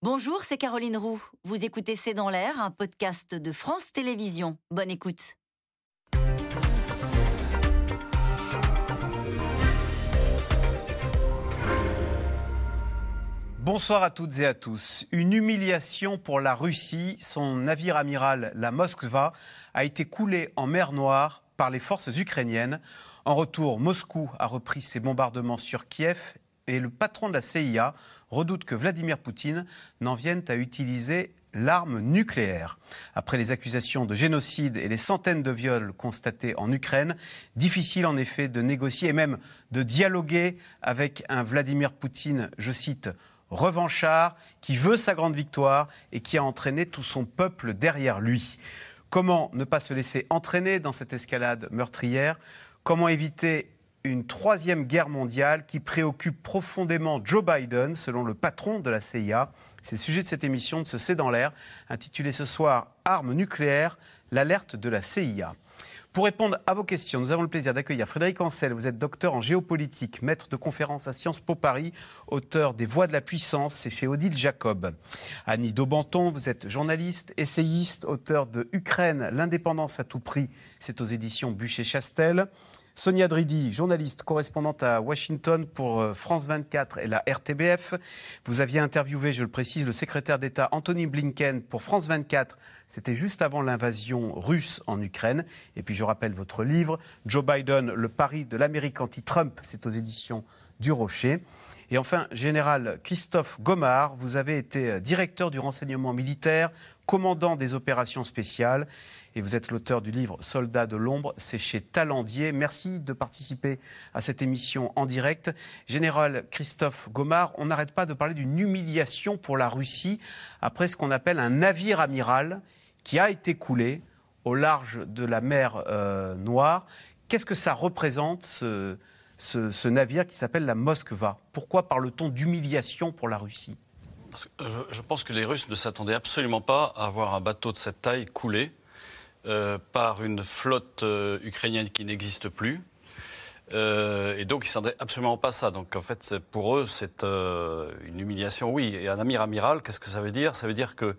Bonjour, c'est Caroline Roux. Vous écoutez C'est dans l'air, un podcast de France Télévisions. Bonne écoute. Bonsoir à toutes et à tous. Une humiliation pour la Russie. Son navire amiral, la Moskva, a été coulé en mer Noire par les forces ukrainiennes. En retour, Moscou a repris ses bombardements sur Kiev et le patron de la CIA redoute que Vladimir Poutine n'en vienne à utiliser l'arme nucléaire. Après les accusations de génocide et les centaines de viols constatés en Ukraine, difficile en effet de négocier et même de dialoguer avec un Vladimir Poutine, je cite, revanchard, qui veut sa grande victoire et qui a entraîné tout son peuple derrière lui. Comment ne pas se laisser entraîner dans cette escalade meurtrière? Comment éviter une troisième guerre mondiale qui préoccupe profondément Joe Biden, selon le patron de la CIA C'est le sujet de cette émission de ce C'est dans l'air, intitulée ce soir Armes nucléaires, l'alerte de la CIA. Pour répondre à vos questions, nous avons le plaisir d'accueillir Frédéric Ancel. Vous êtes docteur en géopolitique, maître de conférences à Sciences Po Paris, auteur des Voix de la puissance, c'est chez Odile Jacob. Annie Daubenton, vous êtes journaliste, essayiste, auteur de Ukraine, l'indépendance à tout prix, c'est aux éditions Bûcher-Chastel. Sonia Dridi, journaliste, correspondante à Washington pour euh, France 24 et la RTBF. Vous aviez interviewé, je le précise, le secrétaire d'État Anthony Blinken pour France 24. C'était juste avant l'invasion russe en Ukraine. Et puis je rappelle votre livre, Joe Biden, le pari de l'Amérique anti-Trump. C'est aux éditions du Rocher. Et enfin, général Christophe Gomard, vous avez été euh, directeur du renseignement militaire, commandant des opérations spéciales. Et vous êtes l'auteur du livre Soldats de l'ombre, c'est chez Talendier. Merci de participer à cette émission en direct. Général Christophe Gomard, on n'arrête pas de parler d'une humiliation pour la Russie après ce qu'on appelle un navire amiral qui a été coulé au large de la mer euh, Noire. Qu'est-ce que ça représente, ce navire qui s'appelle la Moskva? Pourquoi parle-t-on d'humiliation pour la Russie? Je, pense que les Russes ne s'attendaient absolument pas à avoir un bateau de cette taille coulé euh, par une flotte euh, ukrainienne qui n'existe plus. Euh, et donc, ils ne s'attendaient absolument pas à ça. Donc, en fait, pour eux, c'est une humiliation, oui. Et un amir amiral, qu'est-ce que ça veut dire? Ça veut dire que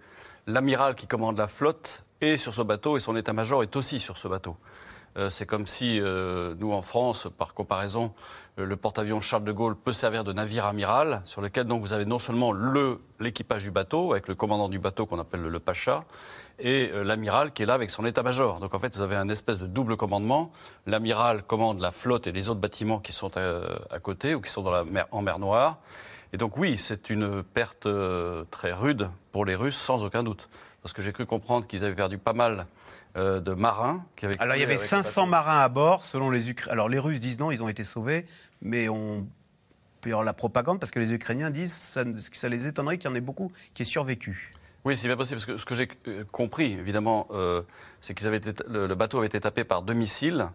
l'amiral qui commande la flotte est sur ce bateau et son état-major est aussi sur ce bateau. Euh, c'est comme si euh, nous, en France, par comparaison, euh, le porte-avions Charles de Gaulle peut servir de navire amiral, sur lequel donc vous avez non seulement l'équipage du bateau, avec le commandant du bateau qu'on appelle le, pacha, et l'amiral qui est là avec son état-major. Donc en fait, vous avez un espèce de double commandement. L'amiral commande la flotte et les autres bâtiments qui sont à, côté ou qui sont dans la mer, en mer Noire. Et donc oui, c'est une perte très rude pour les Russes, sans aucun doute. Parce que j'ai cru comprendre qu'ils avaient perdu pas mal euh, de marins qui avaient. Alors il y avait 500 marins à bord, selon les Ukrainiens. Alors les Russes disent non, ils ont été sauvés, mais on peut y avoir la propagande parce que les Ukrainiens disent ça, ça les étonnerait qu'il y en ait beaucoup qui aient survécu. Oui, c'est bien possible, parce que ce que j'ai euh, compris, évidemment, euh, c'est que le, bateau avait été tapé par deux missiles.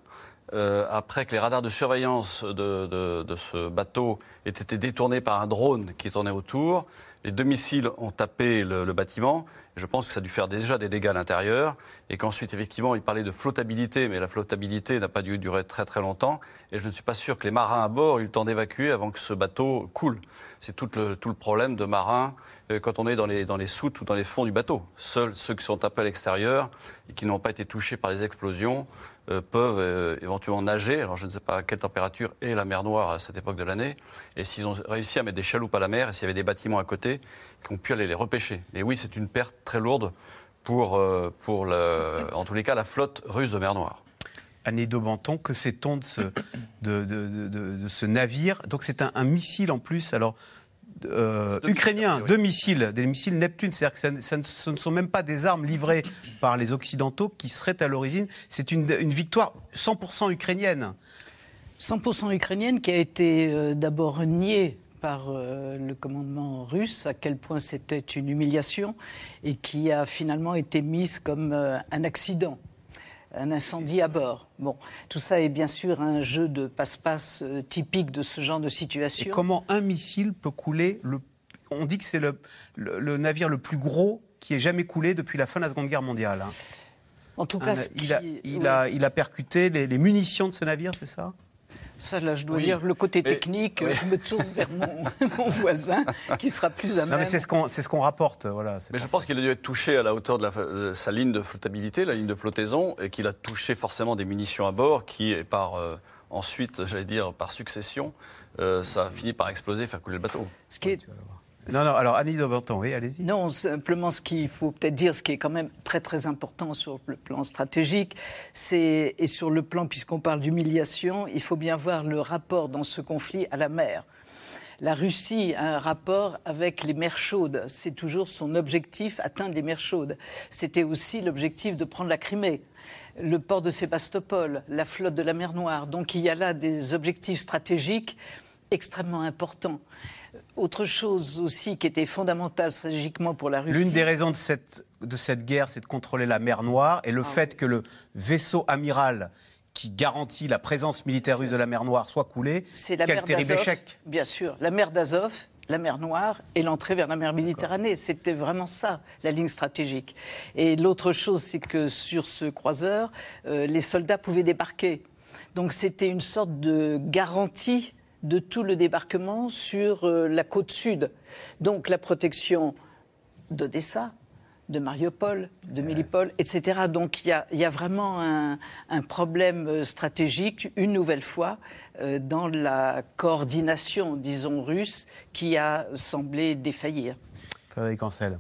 Après que les radars de surveillance de, ce bateau aient été détournés par un drone qui tournait autour, les deux missiles ont tapé le bâtiment je pense que ça a dû faire déjà des dégâts à l'intérieur et qu'ensuite, effectivement, il parlait de flottabilité, mais la flottabilité n'a pas dû durer très très longtemps. Et je ne suis pas sûr que les marins à bord aient eu le temps d'évacuer avant que ce bateau coule. C'est tout le, tout le problème de marins euh, quand on est dans les, dans les soutes ou dans les fonds du bateau. Seuls ceux qui sont tapés à l'extérieur et qui n'ont pas été touchés par les explosions euh, peuvent euh, éventuellement nager. Alors je ne sais pas à quelle température est la mer Noire à cette époque de l'année, et s'ils ont réussi à mettre des chaloupes à la mer, et s'il y avait des bâtiments à côté qui ont pu aller les repêcher. Mais oui, c'est une perte très lourde pour, euh, pour le, en tous les cas, la flotte russe de mer Noire. Annie Daubenton, que sait-on de, de, de, ce navire? Donc c'est un, un, missile en plus. Alors euh, ukrainiens, deux missiles, des missiles Neptune. C'est-à-dire que ça, ce ne sont même pas des armes livrées par les Occidentaux qui seraient à l'origine. C'est une, victoire 100% ukrainienne. 100% ukrainienne qui a été euh, d'abord niée par euh, le commandement russe, à quel point c'était une humiliation, et qui a finalement été mise comme un accident un incendie à bord. Bon, tout ça est bien sûr un jeu de passe-passe euh, typique de ce genre de situation. Et comment un missile peut couler le... On dit que c'est le, le, navire le plus gros qui ait jamais coulé depuis la fin de la Seconde Guerre mondiale. Hein. En tout cas, il, a, il, a, il, a, percuté les, munitions de ce navire, c'est ça? Ça, là, je dois dire, le côté technique, je me tourne vers mon, voisin qui sera plus à même. mais c'est ce qu'on ce qu'on rapporte. Voilà, mais je pense qu'il a dû être touché à la hauteur de, sa ligne de flottabilité, la ligne de flottaison, et qu'il a touché forcément des munitions à bord qui, par euh, ensuite, j'allais dire, par succession, euh, ça a fini par exploser, faire couler le bateau. Ce qui est non, non, alors Annie Daubenton, oui, allez-y. Non, simplement ce qu'il faut peut-être dire, ce qui est quand même très très important sur le plan stratégique, c'est, et sur le plan, puisqu'on parle d'humiliation, il faut bien voir le rapport dans ce conflit à la mer. La Russie a un rapport avec les mers chaudes. C'est toujours son objectif, atteindre les mers chaudes. C'était aussi l'objectif de prendre la Crimée le port de Sébastopol, la flotte de la mer Noire. Donc il y a là des objectifs stratégiques extrêmement importants. Autre chose aussi qui était fondamentale stratégiquement pour la Russie. L'une des raisons de cette, de cette guerre, c'est de contrôler la mer Noire et le ah fait que le vaisseau amiral qui garantit la présence militaire russe de la mer Noire soit coulé. C'est la mer terrible échec. Bien sûr, la mer d'Azov, la mer Noire et l'entrée vers la mer Méditerranée. C'était vraiment ça, la ligne stratégique. Et l'autre chose, c'est que sur ce croiseur, euh, les soldats pouvaient débarquer. Donc c'était une sorte de garantie de tout le débarquement sur euh, la côte sud. Donc la protection d'Odessa, de Mariupol, de Mélipol, etc. Donc il y, a, vraiment un, problème euh, stratégique, une nouvelle fois, euh, dans la coordination, disons, russe, qui a semblé défaillir.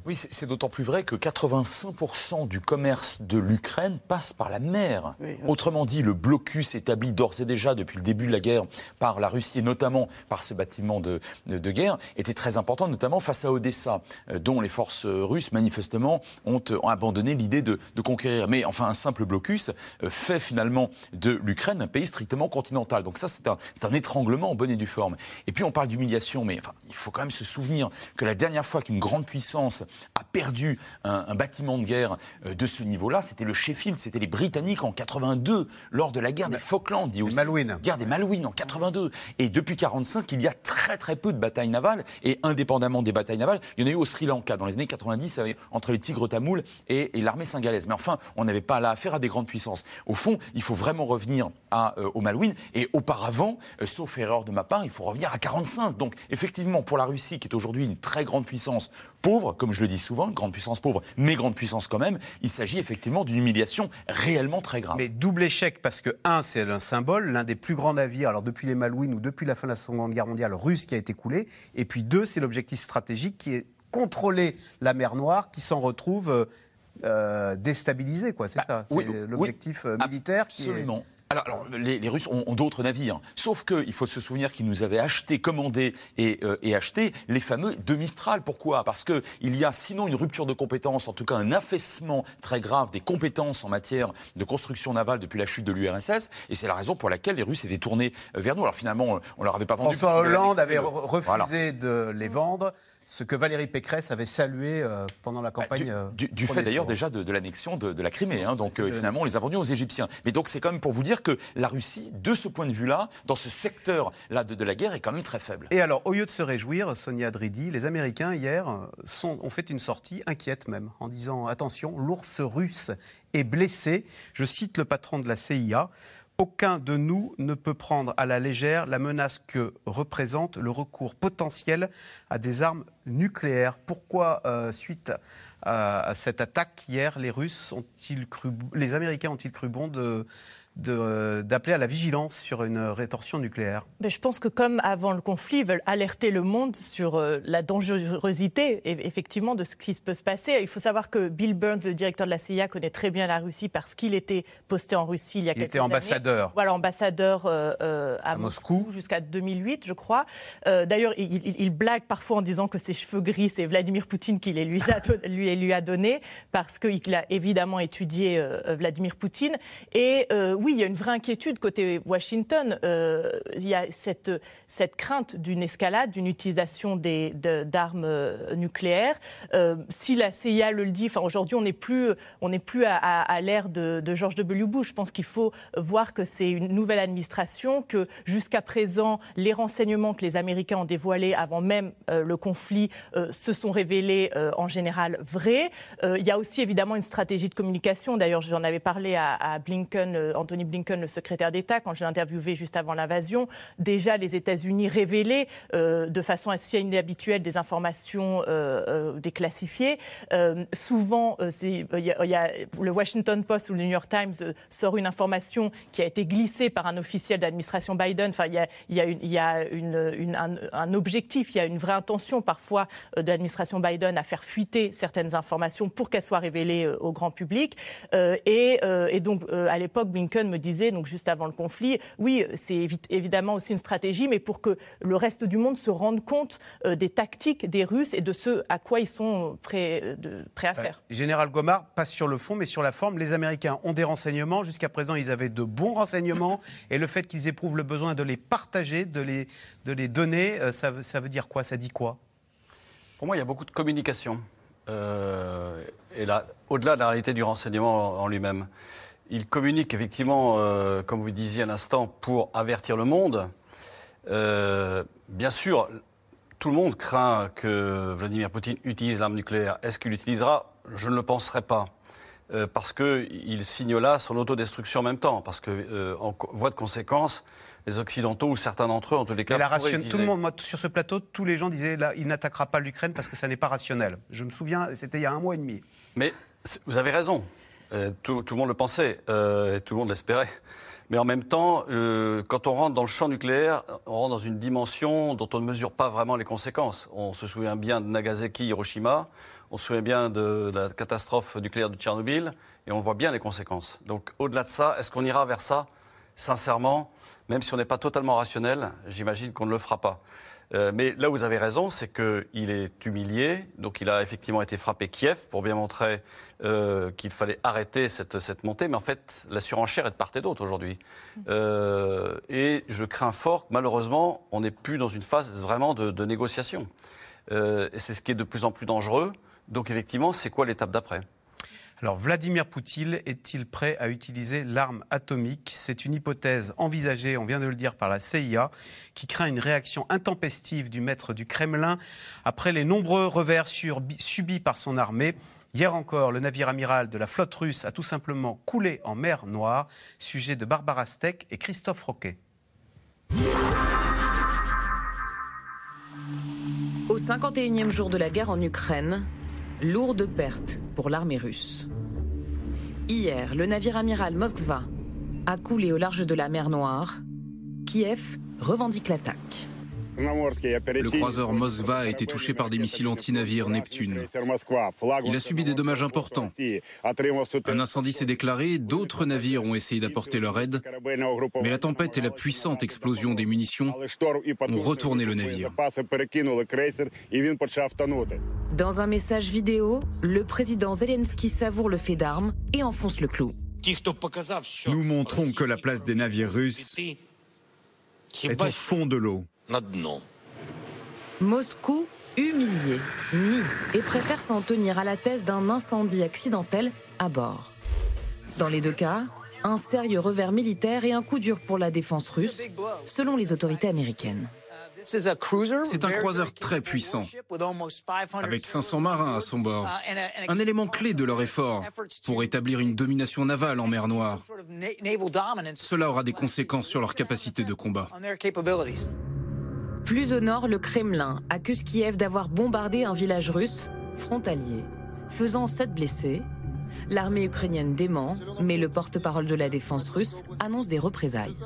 Oui, c'est d'autant plus vrai que 85% du commerce de l'Ukraine passe par la mer. Autrement dit, le blocus établi d'ores et déjà depuis le début de la guerre par la Russie et notamment par ce bâtiment de, de, guerre était très important, notamment face à Odessa, euh, dont les forces russes manifestement ont, abandonné l'idée de, de, conquérir. Mais enfin, un simple blocus euh, fait finalement de l'Ukraine un pays strictement continental. Donc ça, c'est un, un, étranglement en bonne et due forme. Et puis on parle d'humiliation, mais enfin, il faut quand même se souvenir que la dernière fois qu'une grande puissance a perdu un, bâtiment de guerre euh, de ce niveau-là, c'était le Sheffield, c'était les Britanniques en 82, lors de la guerre des Falklands, dit aussi. Malouines. Guerre des Malouines en 82. Et depuis 45, il y a très très peu de batailles navales. Et indépendamment des batailles navales, il y en a eu au Sri Lanka dans les années 90 entre les Tigres tamouls et, l'armée singalaise. Mais enfin, on n'avait pas là affaire à des grandes puissances. Au fond, il faut vraiment revenir à, euh, aux Malouines. Et auparavant, euh, sauf erreur de ma part, il faut revenir à 45. Donc effectivement, pour la Russie, qui est aujourd'hui une très grande puissance, pauvre, comme je le dis souvent, une grande puissance pauvre, mais grande puissance quand même, il s'agit effectivement d'une humiliation réellement très grave. Mais double échec parce que, un, c'est un symbole, l'un des plus grands navires, alors depuis les Malouines ou depuis la fin de la Seconde Guerre mondiale, russe qui a été coulé, et puis deux, c'est l'objectif stratégique qui est contrôler la mer Noire qui s'en retrouve euh, déstabilisée, quoi. C'est bah, ça, c'est l'objectif euh, militaire. Absolument. Alors, les, Russes ont, d'autres navires, sauf qu'il faut se souvenir qu'ils nous avaient acheté, commandé et, euh, acheté les fameux deux Mistral. Pourquoi? Parce qu'il y a sinon une rupture de compétences, en tout cas un affaissement très grave des compétences en matière de construction navale depuis la chute de l'URSS, et c'est la raison pour laquelle les Russes étaient tournés vers nous. Alors finalement, on leur avait pas vendu. François Hollande avait refusé de les vendre ce que Valérie Pécresse avait salué euh, pendant la bah, campagne. Euh, du, fait d'ailleurs déjà de, l'annexion de, la Crimée. Hein, donc euh, finalement, on les a vendus aux Égyptiens. Mais donc c'est quand même pour vous dire que la Russie, de ce point de vue-là, dans ce secteur-là de, la guerre, est quand même très faible. Et alors, au lieu de se réjouir, Sonia Dridi, les Américains hier ont fait une sortie inquiète même, en disant attention, l'ours russe est blessé. Je cite le patron de la CIA. Aucun de nous ne peut prendre à la légère la menace que représente le recours potentiel à des armes nucléaires. Pourquoi, euh, suite à, cette attaque hier, les Russes ont-ils cru, les Américains ont-ils cru bon de d'appeler à la vigilance sur une rétorsion nucléaire Mais Je pense que comme avant le conflit, ils veulent alerter le monde sur euh, la dangerosité effectivement de ce qui peut se passer. Il faut savoir que Bill Burns, le directeur de la CIA, connaît très bien la Russie parce qu'il était posté en Russie il y a il quelques était ambassadeur. Voilà, ambassadeur euh, euh, à, Moscou, jusqu'à 2008, je crois. D'ailleurs, il, blague parfois en disant que ses cheveux gris, c'est Vladimir Poutine qui les lui a, lui, lui a donné parce qu'il a évidemment étudié Vladimir Poutine. Et oui, il y a une vraie inquiétude côté Washington. Euh, il y a cette, cette crainte d'une escalade, d'une utilisation d'armes euh, nucléaires. Euh, si la CIA le dit, enfin, aujourd'hui, on n'est plus, plus à, à, l'ère de, de, George W. Bush. Je pense qu'il faut voir que c'est une nouvelle administration, que jusqu'à présent, les renseignements que les Américains ont dévoilés avant même le conflit se sont révélés en général vrais. il y a aussi évidemment une stratégie de communication. D'ailleurs, j'en avais parlé à, à Blinken, Anthony Anthony Blinken, le secrétaire d'État, quand je l'ai interviewé juste avant l'invasion, déjà les États-Unis révélaient de façon assez inhabituelle des informations déclassifiées. souvent, il y, a le Washington Post ou le New York Times sort une information qui a été glissée par un officiel d'administration Biden. Enfin, il y a, un, objectif, il y a une vraie intention parfois de l'administration Biden à faire fuiter certaines informations pour qu'elles soient révélées au grand public. et donc, à l'époque, Blinken me disait, donc juste avant le conflit, oui, c'est évidemment aussi une stratégie, mais pour que le reste du monde se rende compte des tactiques des Russes et de ce à quoi ils sont prêts, de, prêts à faire. Général Gomard passe sur le fond, mais sur la forme, les Américains ont des renseignements. Jusqu'à présent, ils avaient de bons renseignements. Et le fait qu'ils éprouvent le besoin de les partager, de les, de les donner, euh, ça, ça veut dire quoi? Ça dit quoi? Pour moi, il y a beaucoup de communication. Euh, et là, au-delà de la réalité du renseignement en lui-même, il communique effectivement, euh, comme vous disiez à l'instant, pour avertir le monde. bien sûr, tout le monde craint que Vladimir Poutine utilise l'arme nucléaire. Est-ce qu'il l'utilisera? Je ne le penserai pas. Euh, parce qu'il signe là son autodestruction en même temps. Parce que, euh, en voie de conséquence, les Occidentaux ou certains d'entre eux, en tous les cas, la ration... tout le monde, moi, sur ce plateau, tous les gens disaient là, il n'attaquera pas l'Ukraine parce que ça n'est pas rationnel. Je me souviens, c'était il y a un mois et demi. Mais vous avez raison. Euh, tout, le monde le pensait, et tout le monde l'espérait. Mais en même temps, quand on rentre dans le champ nucléaire, on rentre dans une dimension dont on ne mesure pas vraiment les conséquences. On se souvient bien de Nagasaki, Hiroshima. On se souvient bien de la catastrophe nucléaire de Tchernobyl et on voit bien les conséquences. Donc au-delà de ça, est-ce qu'on ira vers ça? Sincèrement, même si on n'est pas totalement rationnel, j'imagine qu'on ne le fera pas. Euh, mais là où vous avez raison, c'est qu'il est humilié. Donc il a effectivement été frappé Kiev pour bien montrer euh, qu'il fallait arrêter cette, cette, montée. Mais en fait, la surenchère est de part et d'autre aujourd'hui. Euh, et je crains fort que malheureusement, on n'est plus dans une phase vraiment de, de négociation. et c'est ce qui est de plus en plus dangereux. Donc effectivement, c'est quoi l'étape d'après? Alors Vladimir Poutine est-il prêt à utiliser l'arme atomique? C'est une hypothèse envisagée, on vient de le dire, par la CIA, qui craint une réaction intempestive du maître du Kremlin après les nombreux revers subis par son armée. Hier encore, le navire amiral de la flotte russe a tout simplement coulé en mer Noire. Sujet de Barbara Steck et Christophe Roquet. Au 51e jour de la guerre en Ukraine, Lourde perte pour l'armée russe. Hier, le navire amiral Moskva a coulé au large de la mer Noire. Kiev revendique l'attaque. Le croiseur Moskva a été touché par des missiles anti-navires Neptune. Il a subi des dommages importants. Un incendie s'est déclaré, d'autres navires ont essayé d'apporter leur aide, mais la tempête et la puissante explosion des munitions ont retourné le navire. Dans un message vidéo, le président Zelensky savoure le fait d'armes et enfonce le clou. Nous montrons que la place des navires russes est au fond de l'eau. Moscou, humilié, nie et préfère s'en tenir à la thèse d'un incendie accidentel à bord. Dans les deux cas, un sérieux revers militaire et un coup dur pour la défense russe, selon les autorités américaines. C'est un croiseur très puissant, avec 500 marins à son bord. Un élément clé de leur effort pour établir une domination navale en mer Noire. Cela aura des conséquences sur leur capacité de combat. Plus au nord, le Kremlin accuse Kiev d'avoir bombardé un village russe frontalier, faisant sept blessés. L'armée ukrainienne dément, mais le porte-parole de la défense russe annonce des représailles.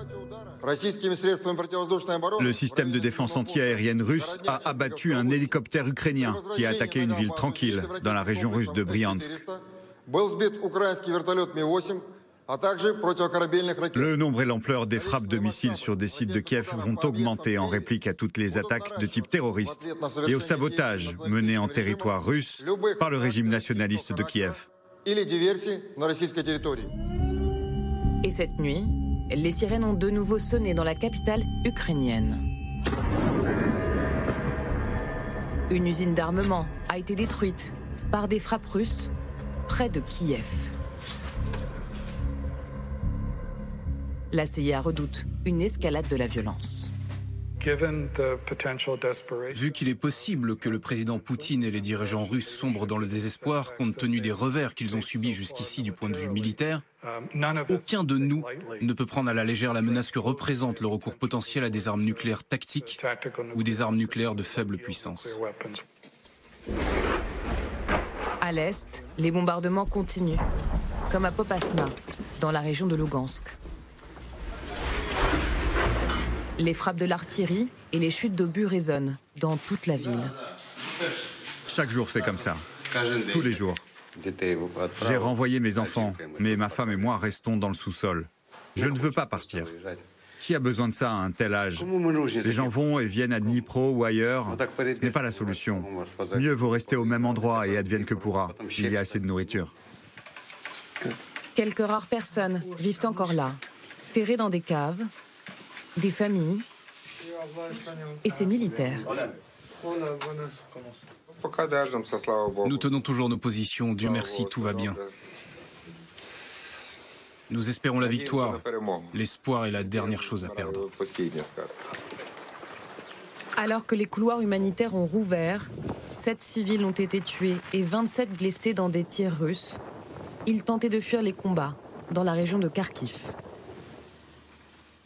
Le système de défense antiaérienne russe a abattu un hélicoptère ukrainien qui a attaqué une ville tranquille dans la région russe de Bryansk. Le nombre et l'ampleur des frappes de missiles sur des sites de Kiev vont augmenter en réplique à toutes les attaques de type terroriste et au sabotage mené en territoire russe par le régime nationaliste de Kiev. Et cette nuit, les sirènes ont de nouveau sonné dans la capitale ukrainienne. Une usine d'armement a été détruite par des frappes russes près de Kiev. La CIA redoute une escalade de la violence. Vu qu'il est possible que le président Poutine et les dirigeants russes sombrent dans le désespoir compte tenu des revers qu'ils ont subis jusqu'ici du point de vue militaire, aucun de nous ne peut prendre à la légère la menace que représente le recours potentiel à des armes nucléaires tactiques ou des armes nucléaires de faible puissance. À l'est, les bombardements continuent, comme à Popasna, dans la région de Lugansk. Les frappes de l'artillerie et les chutes d'obus résonnent dans toute la ville. Chaque jour, c'est comme ça. Tous les jours. J'ai renvoyé mes enfants, mais ma femme et moi restons dans le sous-sol. Je ne veux pas partir. Qui a besoin de ça à un tel âge Les gens vont et viennent à Dnipro ou ailleurs. Ce n'est pas la solution. Mieux vaut rester au même endroit et advienne que pourra. Il y a assez de nourriture. Quelques rares personnes vivent encore là, terrées dans des caves, des familles et ces militaires. Nous tenons toujours nos positions, Dieu merci, tout va bien. Nous espérons la victoire. L'espoir est la dernière chose à perdre. Alors que les couloirs humanitaires ont rouvert, 7 civils ont été tués et 27 blessés dans des tirs russes. Ils tentaient de fuir les combats dans la région de Kharkiv.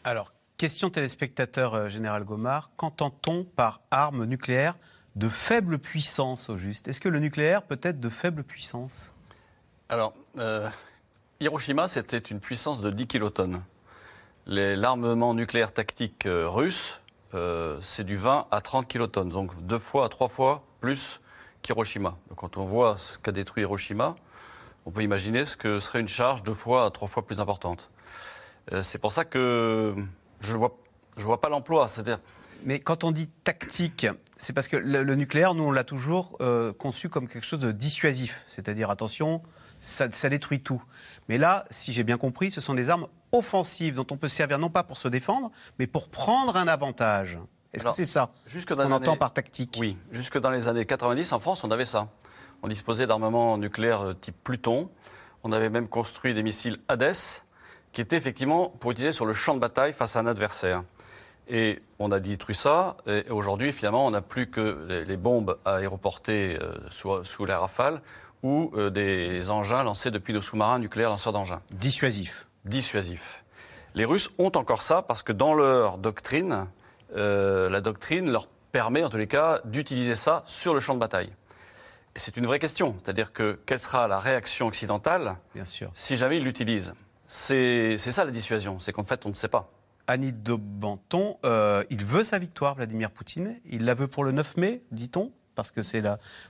Alors, Question téléspectateur, euh, Général Gomard. Qu'entend-on par arme nucléaire de faible puissance au juste? Est-ce que le nucléaire peut être de faible puissance? Alors, euh, Hiroshima, c'était une puissance de 10 kilotonnes. L'armement nucléaire tactique euh, russe, c'est du 20 à 30 kilotonnes, donc deux fois à trois fois plus qu'Hiroshima. Quand on voit ce qu'a détruit Hiroshima, on peut imaginer ce que serait une charge deux fois à trois fois plus importante. c'est pour ça que je ne vois, je vois pas l'emploi. C'est-à-dire. Mais quand on dit tactique, c'est parce que le, nucléaire, nous, on l'a toujours euh, conçu comme quelque chose de dissuasif. C'est-à-dire, attention, ça, détruit tout. Mais là, si j'ai bien compris, ce sont des armes offensives dont on peut servir non pas pour se défendre, mais pour prendre un avantage. Est-ce que c'est ça qu'on entend par tactique? Oui, jusque dans les années 90, en France, on avait ça. On disposait d'armements nucléaires euh, type Pluton. On avait même construit des missiles Hades qui était effectivement pour utiliser sur le champ de bataille face à un adversaire. Et on a détruit ça, et aujourd'hui, finalement, on n'a plus que les bombes aéroportées euh, sous, sous les rafales ou euh, des engins lancés depuis le sous-marin nucléaire lanceur d'engins. Dissuasif. Dissuasif. Les Russes ont encore ça parce que dans leur doctrine, euh, la doctrine leur permet en tous les cas d'utiliser ça sur le champ de bataille. C'est une vraie question, c'est-à-dire que quelle sera la réaction occidentale Bien sûr. si jamais ils l'utilisent? C'est ça la dissuasion, c'est qu'en fait, on ne sait pas. Annie de Banton, euh, il veut sa victoire, Vladimir Poutine. Il la veut pour le 9 mai, dit-on, parce que c'est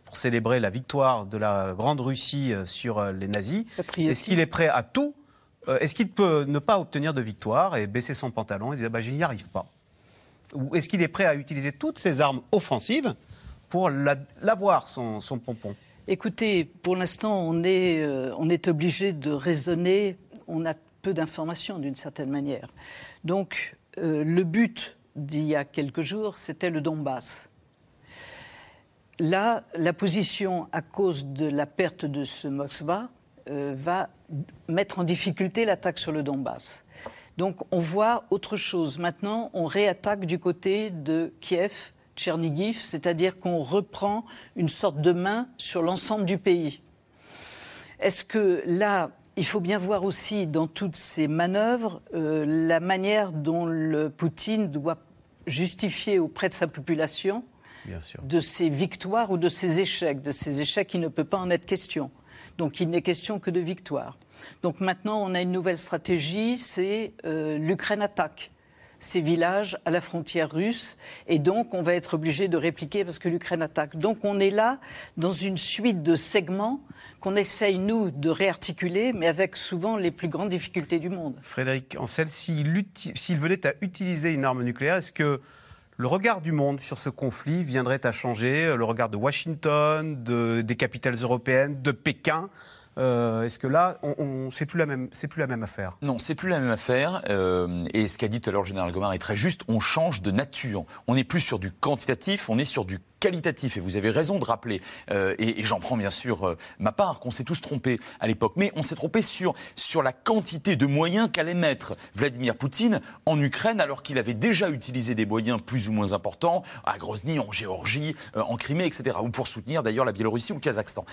pour célébrer la victoire de la Grande Russie euh, sur euh, les nazis. Est-ce qu'il est prêt à tout Est-ce qu'il peut ne pas obtenir de victoire et baisser son pantalon et dire bah, je n'y arrive pas? Ou est-ce qu'il est prêt à utiliser toutes ses armes offensives pour l'avoir, son, son pompon? Écoutez, pour l'instant, on est, on est obligé de raisonner on a peu d'informations d'une certaine manière. Donc, euh, le but d'il y a quelques jours, c'était le Donbass. Là, la position, à cause de la perte de ce Moskva, euh, va mettre en difficulté l'attaque sur le Donbass. Donc, on voit autre chose. Maintenant, on réattaque du côté de Kiev, Tchernigiv, c'est-à-dire qu'on reprend une sorte de main sur l'ensemble du pays. Est-ce que là, il faut bien voir aussi dans toutes ces manœuvres euh, la manière dont le Poutine doit justifier auprès de sa population de ses victoires ou de ses échecs. De ses échecs, il ne peut pas en être question. Donc il n'est question que de victoire. Donc maintenant, on a une nouvelle stratégie, c'est euh, l'Ukraine attaque ces villages à la frontière russe. Et donc, on va être obligé de répliquer parce que l'Ukraine attaque. Donc, on est là dans une suite de segments qu'on essaye, nous, de réarticuler, mais avec souvent les plus grandes difficultés du monde. Frédéric Ancel, s'il venait à utiliser une arme nucléaire, est-ce que le regard du monde sur ce conflit viendrait à changer? Le regard de Washington, des capitales européennes, de Pékin euh, est-ce que là, c'est plus la même, c'est plus la même affaire? Non, c'est plus la même affaire. Euh, et ce qu'a dit tout à l'heure le général Gomard est très juste. On change de nature. On n'est plus sur du quantitatif, on est sur du qualitatif. Et vous avez raison de rappeler, euh, et, j'en prends bien sûr euh, ma part, qu'on s'est tous trompés à l'époque. Mais on s'est trompé sur, sur la quantité de moyens qu'allait mettre Vladimir Poutine en Ukraine, alors qu'il avait déjà utilisé des moyens plus ou moins importants à Grozny, en Géorgie, euh, en Crimée, etc. Ou pour soutenir d'ailleurs la Biélorussie ou le Kazakhstan.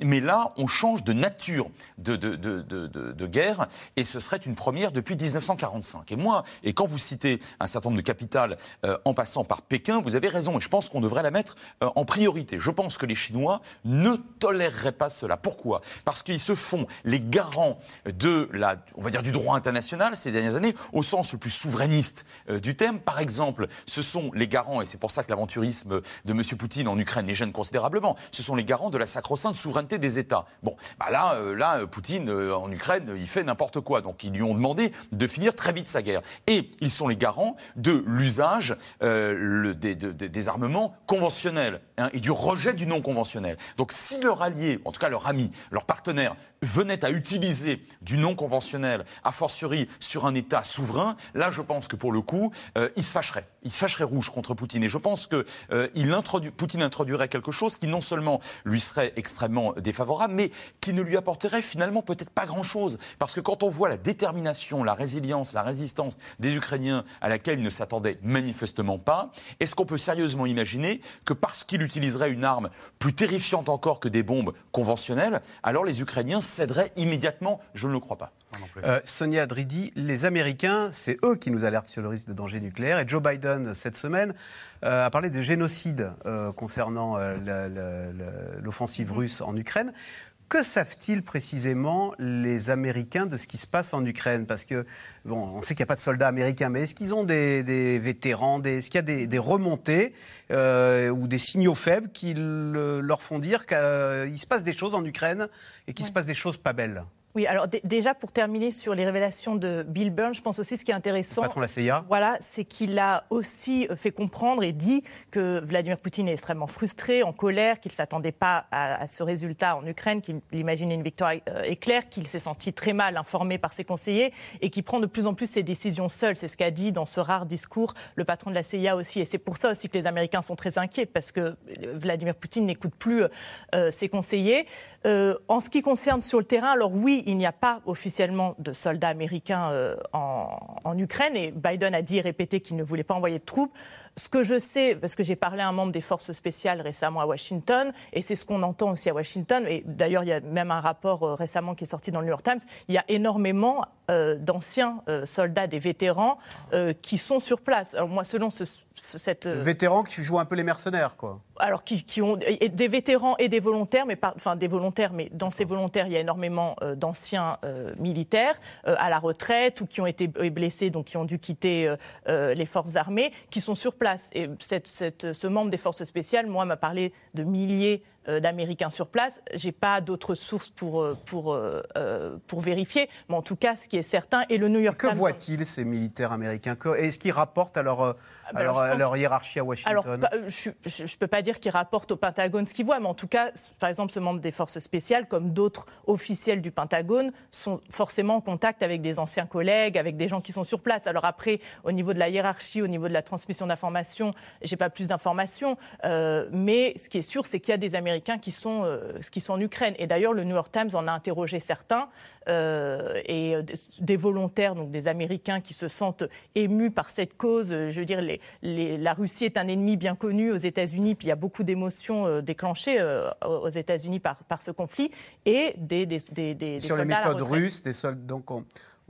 mais là, on change de nature de, de, de, de, guerre, et ce serait une première depuis 1945. Et moi, et quand vous citez un certain nombre de capitales en passant par Pékin, vous avez raison, et je pense qu'on devrait la mettre euh, en priorité. Je pense que les Chinois ne toléreraient pas cela. Pourquoi? Parce qu'ils se font les garants de la, on va dire, du droit international ces dernières années, au sens le plus souverainiste euh, du terme. Par exemple, ce sont les garants, et c'est pour ça que l'aventurisme de M. Poutine en Ukraine les gêne considérablement, ce sont les garants de la sacro-sainte souveraineté des États. Bon, bah là, euh, là, Poutine en Ukraine, il fait n'importe quoi. Donc ils lui ont demandé de finir très vite sa guerre. Et ils sont les garants de l'usage des, des armements hein, et du rejet du non conventionnel. Donc si leur allié, en tout cas leur ami, leur partenaire, venait à utiliser du non conventionnel, a fortiori sur un État souverain, là je pense que pour le coup, euh, il se fâcherait. Il se fâcherait rouge contre Poutine. Et je pense que euh, il Poutine introduirait quelque chose qui non seulement lui serait extrêmement défavorable, mais qui ne lui apporterait finalement peut-être pas grand-chose. Parce que quand on voit la détermination, la résilience, la résistance des Ukrainiens à laquelle ils ne s'attendaient manifestement pas, est-ce qu'on peut sérieusement imaginer que parce qu'il utiliserait une arme plus terrifiante encore que des bombes conventionnelles, alors les Ukrainiens céderaient immédiatement Je ne le crois pas. Euh, Sonia Dridi, les Américains, c'est eux qui nous alertent sur le risque de danger nucléaire. Et Joe Biden, cette semaine, euh, a parlé de génocide euh, concernant l'offensive russe en Ukraine. Que savent-ils précisément les Américains de ce qui se passe en Ukraine? Parce que, bon, on sait qu'il n'y a pas de soldats américains, mais est-ce qu'ils ont des, vétérans Est-ce qu'il y a des, remontées euh, ou des signaux faibles qui leur font dire qu'il se passe des choses en Ukraine et qu'il se passe des choses pas belles? Oui, alors déjà pour terminer sur les révélations de Bill Burns, je pense aussi ce qui est intéressant, patron de la CIA. voilà, c'est qu'il a aussi euh, fait comprendre et dit que Vladimir Poutine est extrêmement frustré, en colère, qu'il ne s'attendait pas à, ce résultat en Ukraine, qu'il imaginait une victoire euh, éclair, qu'il s'est senti très mal informé par ses conseillers et qu'il prend de plus en plus ses décisions seul. C'est ce qu'a dit dans ce rare discours le patron de la CIA aussi. Et c'est pour ça aussi que les Américains sont très inquiets parce que euh, Vladimir Poutine n'écoute plus ses conseillers. en ce qui concerne sur le terrain, alors oui, il n'y a pas officiellement de soldats américains euh, en, Ukraine et Biden a dit et répété qu'il ne voulait pas envoyer de troupes. Ce que je sais, parce que j'ai parlé à un membre des forces spéciales récemment à Washington, et c'est ce qu'on entend aussi à Washington, et d'ailleurs il y a même un rapport euh, récemment qui est sorti dans le New York Times, il y a énormément euh, d'anciens soldats, des vétérans qui sont sur place. Alors moi, selon ce, cette... Vétérans qui jouent un peu les mercenaires, quoi alors qui, ont des vétérans et des volontaires, mais enfin des volontaires, mais dans ces volontaires, il y a énormément euh, d'anciens euh, militaires euh, à la retraite ou qui ont été blessés, donc qui ont dû quitter les forces armées, qui sont sur place. Et ce membre des forces spéciales, moi, m'a parlé de milliers d'Américains sur place. J'ai pas d'autres sources pour, pour, pour vérifier, mais en tout cas, ce qui est certain, et le New York Times... Que voient-ils, ces militaires américains? Est-ce qu'ils rapportent à leur, ah, alors, leur hiérarchie à Washington? Alors, je ne peux pas dire qu'ils rapportent au Pentagone ce qu'ils voient, mais en tout cas, par exemple, ce membre des forces spéciales, comme d'autres officiels du Pentagone, sont forcément en contact avec des anciens collègues, avec des gens qui sont sur place. Alors après, au niveau de la hiérarchie, au niveau de la transmission d'informations, j'ai pas plus d'informations, euh, mais ce qui est sûr, c'est qu'il y a des Américains qui sont, euh, qui sont en Ukraine. Et d'ailleurs, le New York Times en a interrogé certains, euh, et des volontaires, donc des Américains qui se sentent émus par cette cause. Je veux dire, les, la Russie est un ennemi bien connu aux États-Unis, puis il y a beaucoup d'émotions euh, déclenchées euh, aux États-Unis par, par, ce conflit, et des, des, des, Sur les méthodes russes, des soldats. Donc on...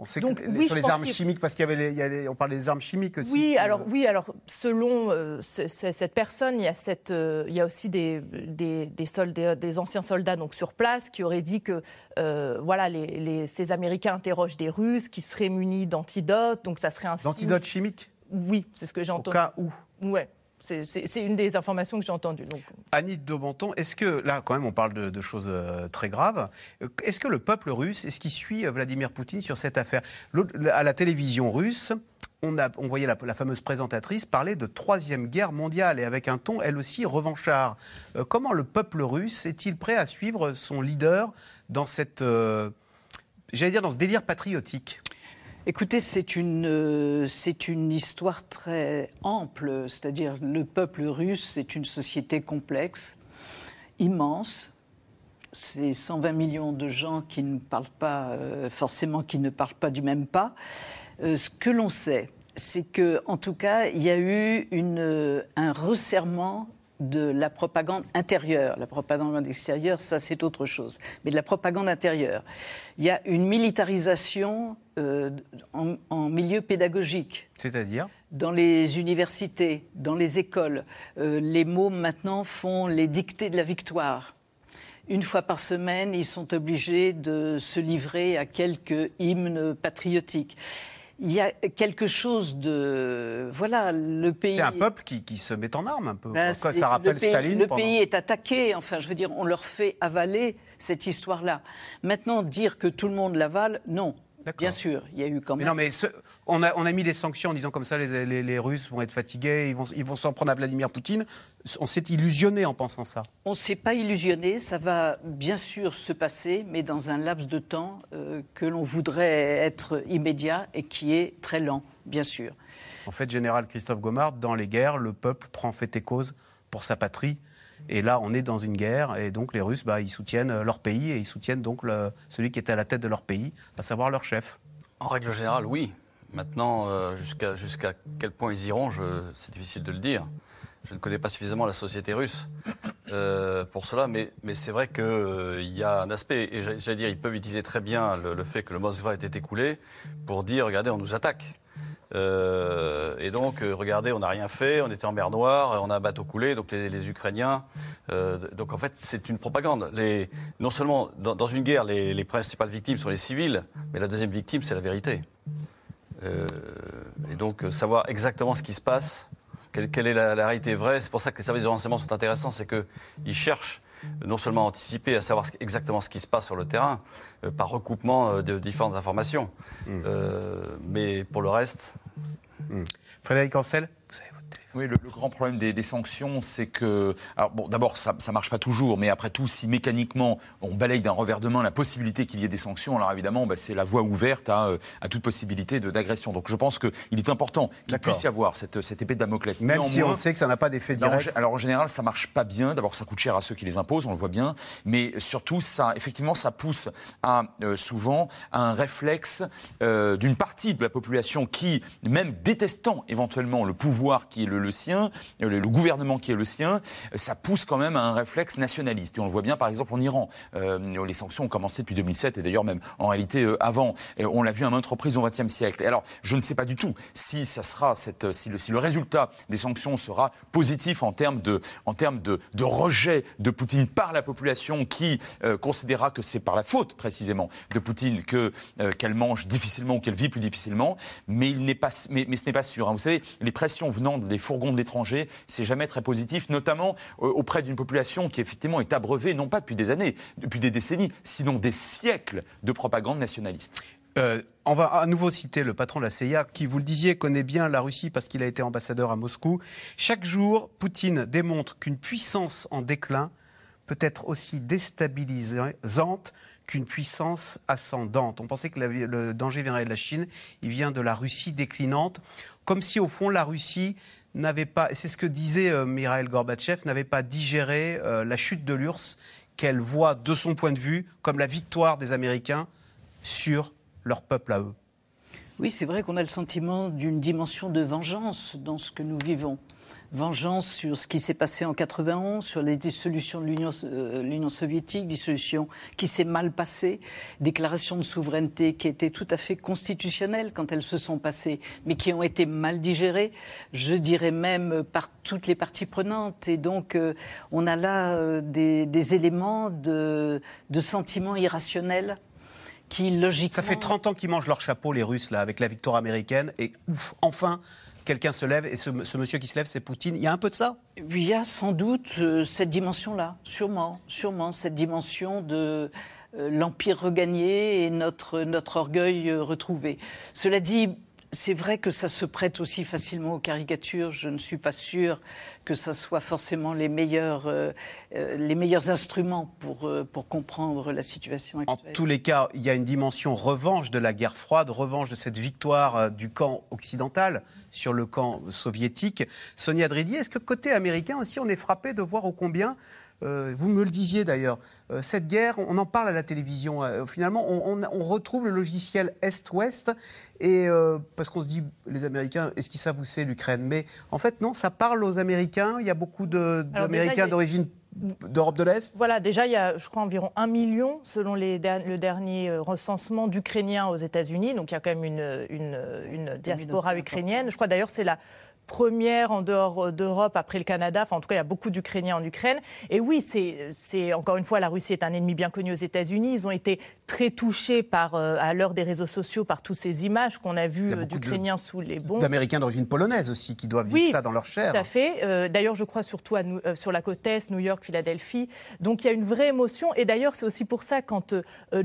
sait que sur les armes chimiques, parce qu'il y avait, les, on parle des armes chimiques aussi. Oui, alors oui, alors selon euh, cette personne, il y a cette, il y a aussi des, des, soldats, des anciens soldats donc sur place qui auraient dit que voilà, les, ces Américains interrogent des Russes qui seraient munis d'antidotes, donc ça serait un. D'antidotes chimiques? Oui, c'est ce que j'ai entendu. Au cas où Ouais. C'est une des informations que j'ai entendues. Donc. Annie Daubenton, est-ce que, là quand même on parle de, choses euh, très graves, est-ce que le peuple russe, est-ce qu'il suit euh, Vladimir Poutine sur cette affaire? À la télévision russe, on, voyait la, fameuse présentatrice parler de troisième guerre mondiale et avec un ton, elle aussi, revanchard. Euh, comment le peuple russe est-il prêt à suivre son leader dans cette, j'allais dire, dans ce délire patriotique? Écoutez, c'est une, euh, une histoire très ample, c'est-à-dire le peuple russe, c'est une société complexe, immense. C'est 120 millions de gens qui ne parlent pas, euh, forcément, qui ne parlent pas du même pas. Euh, ce que l'on sait, c'est que, en tout cas, il y a eu un resserrement de la propagande intérieure. La propagande extérieure, ça c'est autre chose. Mais de la propagande intérieure. Il y a une militarisation euh, en, milieu pédagogique. C'est-à-dire? Dans les universités, dans les écoles. Euh, les mots maintenant font les dictées de la victoire. Une fois par semaine, ils sont obligés de se livrer à quelques hymnes patriotiques il y a quelque chose de. Voilà, le pays. C'est un peuple qui, se met en armes un peu. Ben, ça rappelle le pays, Staline. Le pays est attaqué. Enfin, je veux dire, on leur fait avaler cette histoire-là. Maintenant, dire que tout le monde l'avale, non. Bien sûr, il y a eu quand même. non, mais on, a, on, a, mis les sanctions en disant comme ça les, les, Russes vont être fatigués, ils vont ils vont s'en prendre à Vladimir Poutine. On s'est illusionné en pensant ça. On ne s'est pas illusionné. Ça va bien sûr se passer, mais dans un laps de temps euh, que l'on voudrait être immédiat et qui est très lent, bien sûr. En fait, général Christophe Gomard, dans les guerres, le peuple prend fait et cause pour sa patrie. Et là, on est dans une guerre, et donc les Russes, bah, ils soutiennent euh, leur pays, et ils soutiennent donc celui qui était à la tête de leur pays, à savoir leur chef. En règle générale, oui. Maintenant, euh, jusqu'à quel point ils iront, c'est difficile de le dire. Je ne connais pas suffisamment la société russe euh, pour cela, mais, c'est vrai qu'il y a un aspect, et j'allais dire, ils peuvent utiliser très bien le, le fait que le Moskva ait été écoulé pour dire, regardez, on nous attaque. Euh, et donc, euh, regardez, on n'a rien fait, on était en mer Noire, on a un bateau coulé, donc les, Ukrainiens. Euh, donc en fait, c'est une propagande. Les, non seulement dans, une guerre, les, principales victimes sont les civils, mais la deuxième victime, c'est la vérité. et donc, savoir exactement ce qui se passe, quelle, est la, la, réalité vraie, c'est pour ça que les services de renseignement sont intéressants, c'est qu'ils cherchent non seulement anticiper, à savoir exactement ce qui se passe sur le terrain, euh, par recoupement euh, de différentes informations. Mmh. Euh, mais pour le reste. Mmh. Frédéric Ancel oui, le, grand problème des, sanctions, c'est que. Alors, bon, d'abord, ça ne marche pas toujours, mais après tout, si mécaniquement on balaye d'un revers de main la possibilité qu'il y ait des sanctions, alors évidemment, bah, c'est la voie ouverte à, euh, à toute possibilité d'agression. Donc je pense qu'il est important qu'il puisse y avoir cette, cette épée de Damoclès. Même si on sait que ça n'a pas d'effet direct. Alors, en général, ça marche pas bien. D'abord, ça coûte cher à ceux qui les imposent, on le voit bien. Mais surtout, ça, effectivement, ça pousse à, euh, souvent à un réflexe euh, d'une partie de la population qui, même détestant éventuellement le pouvoir qui est le le sien, le, gouvernement qui est le sien, ça pousse quand même à un réflexe nationaliste. Et on le voit bien par exemple en Iran. Euh, les sanctions ont commencé depuis 2007 et d'ailleurs même en réalité euh, avant. On l'a vu à maintes reprises au XXe siècle. Et alors, je ne sais pas du tout si ça sera si le, résultat des sanctions sera positif en termes de, en termes de, rejet de Poutine par la population qui euh, considérera que c'est par la faute précisément de Poutine que qu'elle mange difficilement ou qu'elle vit plus difficilement. Mais il n'est pas, mais ce n'est pas sûr. Hein. Vous savez, les pressions venant des fourgons de l'étranger, c'est jamais très positif, notamment euh, auprès d'une population qui effectivement est abreuvée, non pas depuis des années, depuis des décennies, sinon des siècles de propagande nationaliste. Euh, on va à nouveau citer le patron de la CIA, qui, vous le disiez, connaît bien la Russie parce qu'il a été ambassadeur à Moscou. Chaque jour, Poutine démontre qu'une puissance en déclin peut être aussi déstabilisante qu'une puissance ascendante. On pensait que le danger viendrait de la Chine, il vient de la Russie déclinante, comme si au fond la Russie n'avait pas, c'est ce que disait euh, Mikhail Gorbatchev, n'avait pas digéré euh, la chute de l'URSS qu'elle voit de son point de vue comme la victoire des Américains sur leur peuple à eux. Oui, c'est vrai qu'on a le sentiment d'une dimension de vengeance dans ce que nous vivons vengeance sur ce qui s'est passé en 91, sur les dissolutions de euh, l'Union soviétique, dissolutions qui s'est mal passées, déclarations de souveraineté qui étaient tout à fait constitutionnelles quand elles se sont passées, mais qui ont été mal digérées, je dirais même par toutes les parties prenantes. Et donc, euh, on a là euh, des, éléments de, de sentiments irrationnels qui, logiquement... Ça fait 30 ans qu'ils mangent leur chapeau, les Russes, là, avec la victoire américaine, et ouf, enfin quelqu'un se lève et ce, monsieur qui se lève, c'est Poutine. Il y a un peu de ça? Il y a sans doute euh, cette dimension-là, sûrement, sûrement, cette dimension de euh, l'empire regagné et notre, notre orgueil euh, retrouvé. Cela dit, c'est vrai que ça se prête aussi facilement aux caricatures. Je ne suis pas sûre que ce soit forcément les meilleurs, euh, euh, les meilleurs instruments pour, euh, pour comprendre la situation actuelle. En tous les cas, il y a une dimension revanche de la guerre froide, revanche de cette victoire du camp occidental sur le camp soviétique. Sonia Drilly, est-ce que côté américain aussi, on est frappé de voir au combien euh, vous me le disiez d'ailleurs, euh, cette guerre, on en parle à la télévision. Euh, finalement, on, retrouve le logiciel Est-Ouest, et parce qu'on se dit, les Américains, est-ce qu'ils savent où c'est l'Ukraine? Mais en fait, non, ça parle aux Américains. Il y a beaucoup d'Américains d'origine d'Europe de l'Est Voilà, déjà, il y a, je crois, environ un million, selon les, le dernier recensement d'Ukrainiens aux États-Unis. Donc, il y a quand même une, une diaspora ukrainienne. Je crois d'ailleurs, c'est la première en dehors euh, d'Europe après le Canada. Enfin, en tout cas, il y a beaucoup d'Ukrainiens en Ukraine. Et oui, c'est encore une fois, la Russie est un ennemi bien connu aux États-Unis. Ils ont été très touchés par, euh, à l'heure des réseaux sociaux par toutes ces images qu'on a vues euh, d'Ukrainiens sous les bombes. D'Américains d'origine polonaise aussi, qui doivent vivre ça dans leur chair. Tout à fait. d'ailleurs, je crois surtout à, sur la côte Est, New York, Philadelphie. Donc, il y a une vraie émotion. Et d'ailleurs, c'est aussi pour ça, quand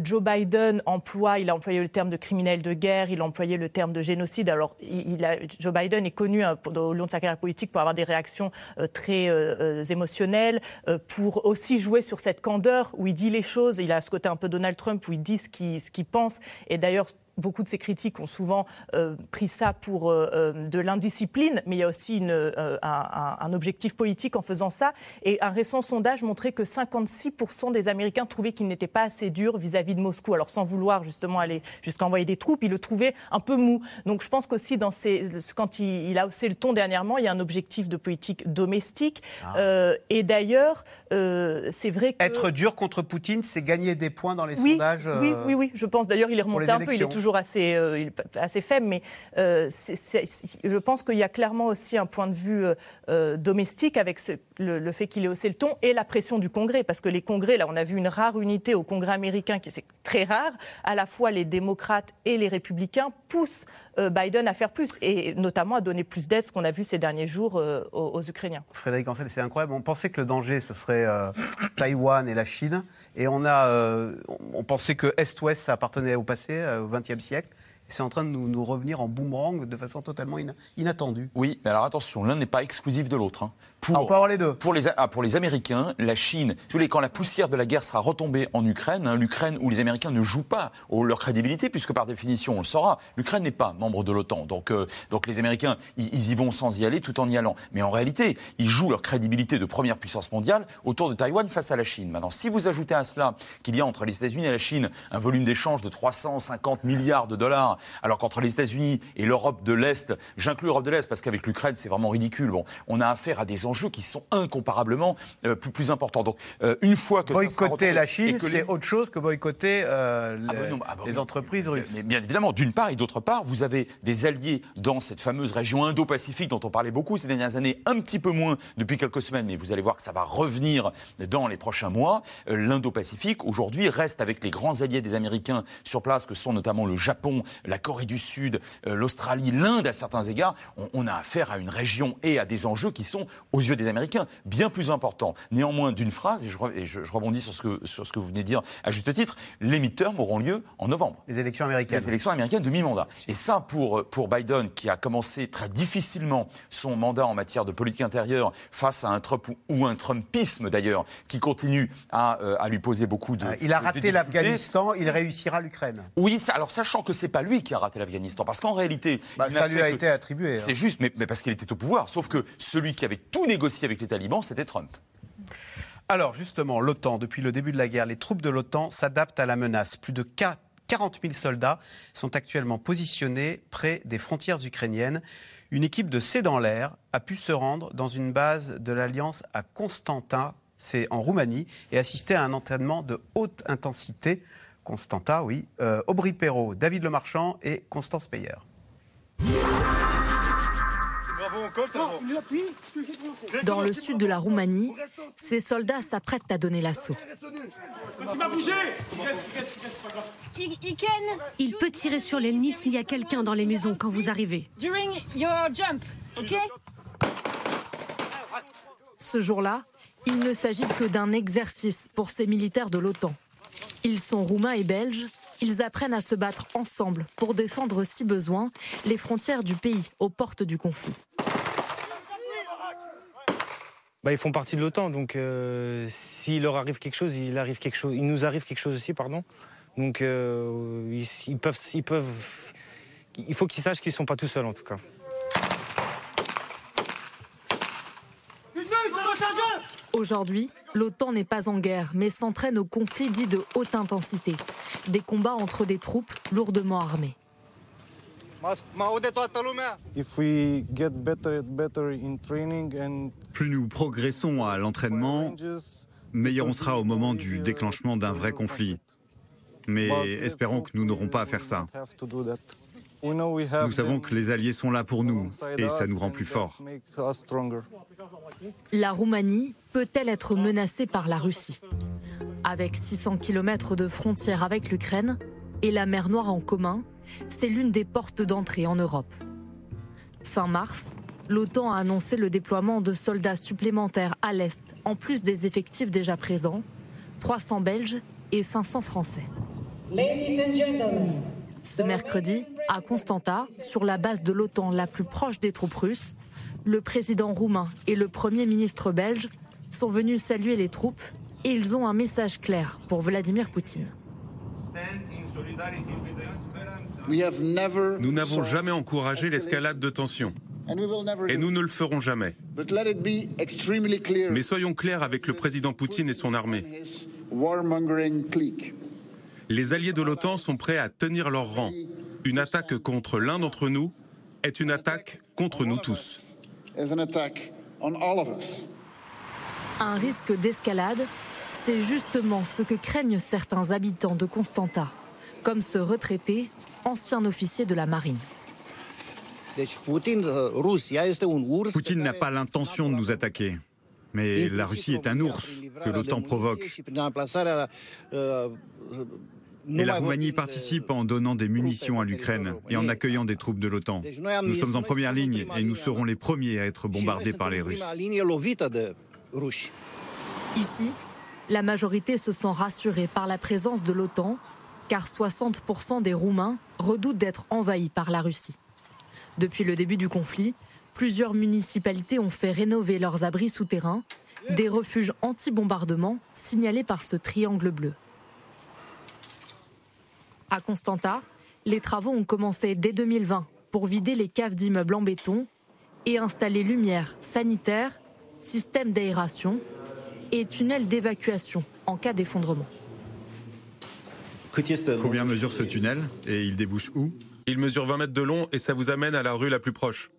Joe Biden emploie, il a employé le terme de criminel de guerre, il a employé le terme de génocide. Alors, il, a, Joe Biden est connu pour au long de sa carrière politique pour avoir des réactions euh, très euh, euh, émotionnelles, pour aussi jouer sur cette candeur où il dit les choses. Il a ce côté un peu Donald Trump où il dit ce qu'il pense. Et d'ailleurs, beaucoup de ces critiques ont souvent euh, pris ça pour euh, euh, de l'indiscipline, mais il y a aussi une, un, objectif politique en faisant ça. Et un récent sondage montrait que 56% des Américains trouvaient qu'il n'était pas assez dur vis-à-vis de Moscou. Alors sans vouloir justement aller jusqu'à envoyer des troupes, ils le trouvaient un peu mou. Donc je pense qu'aussi dans ces, quand il, a haussé le ton dernièrement, il y a un objectif de politique domestique. Ah. et d'ailleurs, c'est vrai que... Être dur contre Poutine, c'est gagner des points dans les sondages. Oui, oui, oui. Je pense d'ailleurs il est remonté un peu. Il est toujours toujours assez, euh, assez faible, mais euh, je pense qu'il y a clairement aussi un point de vue euh, domestique avec le, fait qu'il ait haussé le ton et la pression du Congrès, parce que les congrès, là, on a vu une rare unité au Congrès américain, qui est très rare. À la fois, les démocrates et les républicains poussent Biden à faire plus, et notamment à donner plus d'aide, ce qu'on a vu ces derniers jours aux, Ukrainiens. Frédéric Ancel, c'est incroyable. On pensait que le danger, ce serait Taïwan et la Chine, et on a, on pensait que Est-Ouest, ça appartenait au passé, au C'est en train de nous, revenir en boomerang de façon totalement inattendue. Oui, mais alors attention, l'un n'est pas exclusif de l'autre. Hein. Pour, ah, on peut avoir les deux. Pour les, ah, pour les Américains, la Chine, tous les, quand la poussière de la guerre sera retombée en Ukraine, hein, l'Ukraine où les Américains ne jouent pas leur crédibilité, puisque par définition, on le saura, l'Ukraine n'est pas membre de l'OTAN. Donc, euh, donc les Américains, ils, y vont sans y aller tout en y allant. Mais en réalité, ils jouent leur crédibilité de première puissance mondiale autour de Taïwan face à la Chine. Maintenant, si vous ajoutez à cela qu'il y a entre les États-Unis et la Chine un volume d'échange de 350 milliards de dollars, alors qu'entre les États-Unis et l'Europe de l'Est, j'inclus l'Europe de l'Est parce qu'avec l'Ukraine, c'est vraiment ridicule. Bon, on a affaire à des enjeux qui sont incomparablement euh, plus, plus importants. Donc, euh, une fois que boycotter la Chine, c'est autre chose que boycotter euh, ah les, bah ah bah entreprises russes. Mais bien évidemment, d'une part et d'autre part, vous avez des alliés dans cette fameuse région Indo-Pacifique dont on parlait beaucoup ces dernières années, un petit peu moins depuis quelques semaines, mais vous allez voir que ça va revenir dans les prochains mois. L'Indo-Pacifique aujourd'hui reste avec les grands alliés des Américains sur place, que sont notamment le Japon, la Corée du Sud, l'Australie, l'Inde à certains égards. On, on a affaire à une région et à des enjeux qui sont aux yeux des Américains bien plus important. Néanmoins, d'une phrase, et, je, rebondis sur ce, que, sur ce que vous venez de dire à juste titre, les midterms auront lieu en novembre. Les élections américaines. Les élections américaines de mi-mandat. Et ça, pour, pour Biden, qui a commencé très difficilement son mandat en matière de politique intérieure face à un Trump ou, un Trumpisme d'ailleurs, qui continue à, euh, à, lui poser beaucoup de. Il a raté l'Afghanistan, il réussira l'Ukraine. Oui, alors sachant que c'est pas lui qui a raté l'Afghanistan, parce qu'en réalité. Bah, ça lui a été attribué. C'est hein. juste, mais, mais parce qu'il était au pouvoir. Sauf que celui qui avait tout négocié avec les talibans, c'était Trump. Alors justement, l'OTAN, depuis le début de la guerre, les troupes de l'OTAN s'adaptent à la menace. Plus de 40 000 soldats sont actuellement positionnés près des frontières ukrainiennes. Une équipe de C dans l'air a pu se rendre dans une base de l'Alliance à Constantin, c'est en Roumanie, et assister à un entraînement de haute intensité. Constantin, oui. Euh, Aubry Perrault, David Lemarchand et Constance Peyer. Dans le sud de la Roumanie, ces soldats s'apprêtent à donner l'assaut. Il peut tirer sur l'ennemi s'il y a quelqu'un dans les maisons quand vous arrivez. Ce jour-là, il ne s'agit que d'un exercice pour ces militaires de l'OTAN. Ils sont roumains et belges Ils apprennent à se battre ensemble pour défendre, si besoin, les frontières du pays aux portes du conflit. Bah, ils font partie de l'OTAN, donc euh, s'il leur arrive quelque chose, il arrive quelque chose, il nous arrive quelque chose aussi, pardon. Donc euh, ils, peuvent, ils peuvent, il faut qu'ils sachent qu'ils sont pas tout seuls en tout cas. Aujourd'hui, l'OTAN n'est pas en guerre, mais s'entraîne au conflit dit de haute intensité. Des combats entre des troupes lourdement armées. Plus nous progressons à l'entraînement, meilleur on sera au moment du déclenchement d'un vrai conflit. Mais espérons que nous n'aurons pas à faire ça. Nous savons que les alliés sont là pour nous et ça nous rend plus forts. La Roumanie peut-elle être menacée par la Russie? Avec 600 km de frontière avec l'Ukraine et la mer Noire en commun, c'est l'une des portes d'entrée en Europe. Fin mars, l'OTAN a annoncé le déploiement de soldats supplémentaires à l'Est, en plus des effectifs déjà présents, 300 Belges et 500 Français. Ce mercredi, à Constanta, sur la base de l'OTAN la plus proche des troupes russes, le président roumain et le premier ministre belge sont venus saluer les troupes et ils ont un message clair pour Vladimir Poutine. Nous n'avons jamais encouragé l'escalade de tensions. Et nous ne le ferons jamais. Mais soyons clairs avec le président Poutine et son armée. Les alliés de l'OTAN sont prêts à tenir leur rang. Une attaque contre l'un d'entre nous est une attaque contre nous tous. Un risque d'escalade, c'est justement ce que craignent certains habitants de Constanta, comme ce retraité, ancien officier de la marine. Poutine n'a pas l'intention de nous attaquer. Mais la Russie est un ours que l'OTAN provoque. Et la Roumanie participe en donnant des munitions à l'Ukraine et en accueillant des troupes de l'OTAN. Nous sommes en première ligne et nous serons les premiers à être bombardés par les Russes. Ici, la majorité se sent rassurée par la présence de l'OTAN, car 60% des Roumains redoutent d'être envahis par la Russie. Depuis le début du conflit, plusieurs municipalités ont fait rénover leurs abris souterrains, des refuges anti-bombardement signalés par ce triangle bleu. À Constanta, les travaux ont commencé dès 2020 pour vider les caves d'immeubles en béton et installer lumière, sanitaire, système d'aération et tunnel d'évacuation en cas d'effondrement. Combien mesure ce tunnel et il débouche où? Il mesure 20 mètres de long et ça vous amène à la rue la plus proche.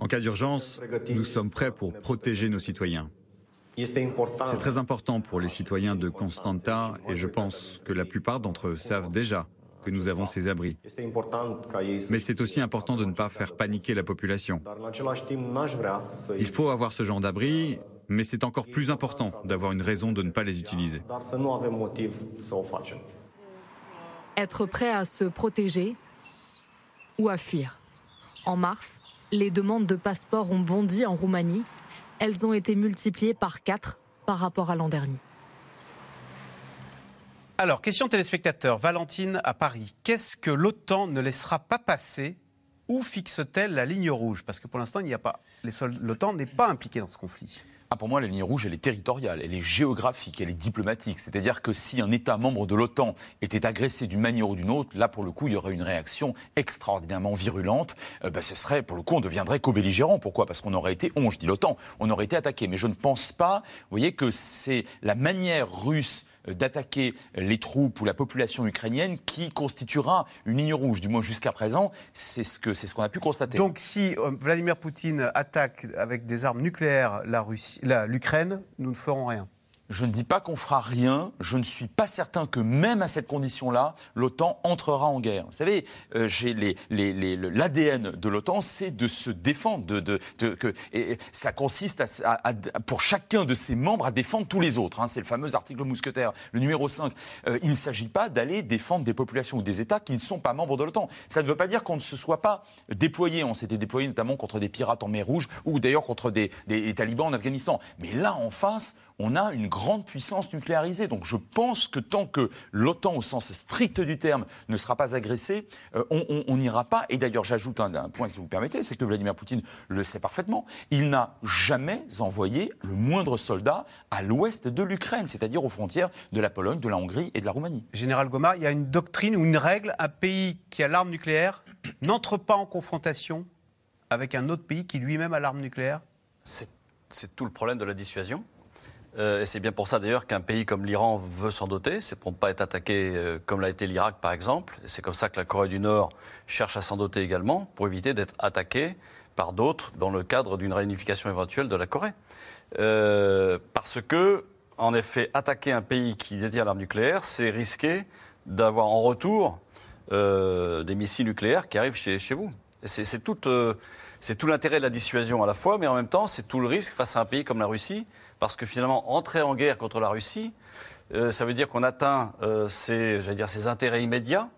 En cas d'urgence, nous sommes prêts pour protéger nos citoyens. C'est très important pour les citoyens de Constanta et je pense que la plupart d'entre eux savent déjà que nous avons ces abris. Mais c'est aussi important de ne pas faire paniquer la population. Il faut avoir ce genre d'abri, mais c'est encore plus important d'avoir une raison de ne pas les utiliser. Être prêt à se protéger ou à fuir. En mars, les demandes de passeport ont bondi en Roumanie elles ont été multipliées par 4 par rapport à l'an dernier. Alors, question téléspectateur, Valentine à Paris. Qu'est-ce que l'OTAN ne laissera pas passer? Où fixe-t-elle la ligne rouge? Parce que pour l'instant, il n'y a pas. L'OTAN n'est pas impliqué dans ce conflit. Ah, pour moi, la ligne rouge, elle est territoriale, elle est géographique, elle est diplomatique. C'est-à-dire que si un État membre de l'OTAN était agressé d'une manière ou d'une autre, là, pour le coup, il y aurait une réaction extraordinairement virulente. Euh, bah, ce serait, pour le coup, on deviendrait co-belligérant. Pourquoi? Parce qu'on aurait été, on, je dis l'OTAN, on aurait été attaqué. Mais je ne pense pas, vous voyez, que c'est la manière russe d'attaquer les troupes ou la population ukrainienne qui constituera une ligne rouge. Du moins jusqu'à présent, c'est ce qu'on ce a pu constater. Donc si euh, Vladimir Poutine attaque avec des armes nucléaires l'Ukraine, nous ne ferons rien. Je ne dis pas qu'on fera rien. Je ne suis pas certain que même à cette condition-là, l'OTAN entrera en guerre. Vous savez, euh, l'ADN de l'OTAN, c'est de se défendre. De, que, et ça consiste à, pour chacun de ses membres à défendre tous les autres. Hein. C'est le fameux article mousquetaire, le numéro 5. Euh, il ne s'agit pas d'aller défendre des populations ou des États qui ne sont pas membres de l'OTAN. Ça ne veut pas dire qu'on ne se soit pas déployé. On s'était déployé notamment contre des pirates en mer Rouge ou d'ailleurs contre des, des talibans en Afghanistan. Mais là, en face, on a une grande puissance nucléarisée. Donc je pense que tant que l'OTAN, au sens strict du terme, ne sera pas agressée, euh, on n'ira pas. Et d'ailleurs, j'ajoute un, un, point, si vous me permettez, c'est que Vladimir Poutine le sait parfaitement. Il n'a jamais envoyé le moindre soldat à l'ouest de l'Ukraine, c'est-à-dire aux frontières de la Pologne, de la Hongrie et de la Roumanie. Général Goma, il y a une doctrine ou une règle, un pays qui a l'arme nucléaire n'entre pas en confrontation avec un autre pays qui lui-même a l'arme nucléaire? C'est tout le problème de la dissuasion. Euh, et c'est bien pour ça d'ailleurs qu'un pays comme l'Iran veut s'en doter. C'est pour ne pas être attaqué euh, comme l'a été l'Irak par exemple. C'est comme ça que la Corée du Nord cherche à s'en doter également pour éviter d'être attaqué par d'autres dans le cadre d'une réunification éventuelle de la Corée. Euh, parce que, en effet, attaquer un pays qui détient l'arme nucléaire, c'est risquer d'avoir en retour des missiles nucléaires qui arrivent chez, vous. C'est tout l'intérêt de la dissuasion à la fois, mais en même temps, c'est tout le risque face à un pays comme la Russie parce que finalement, entrer en guerre contre la Russie, euh, ça veut dire qu'on atteint euh, ses, dire, ses intérêts immédiats.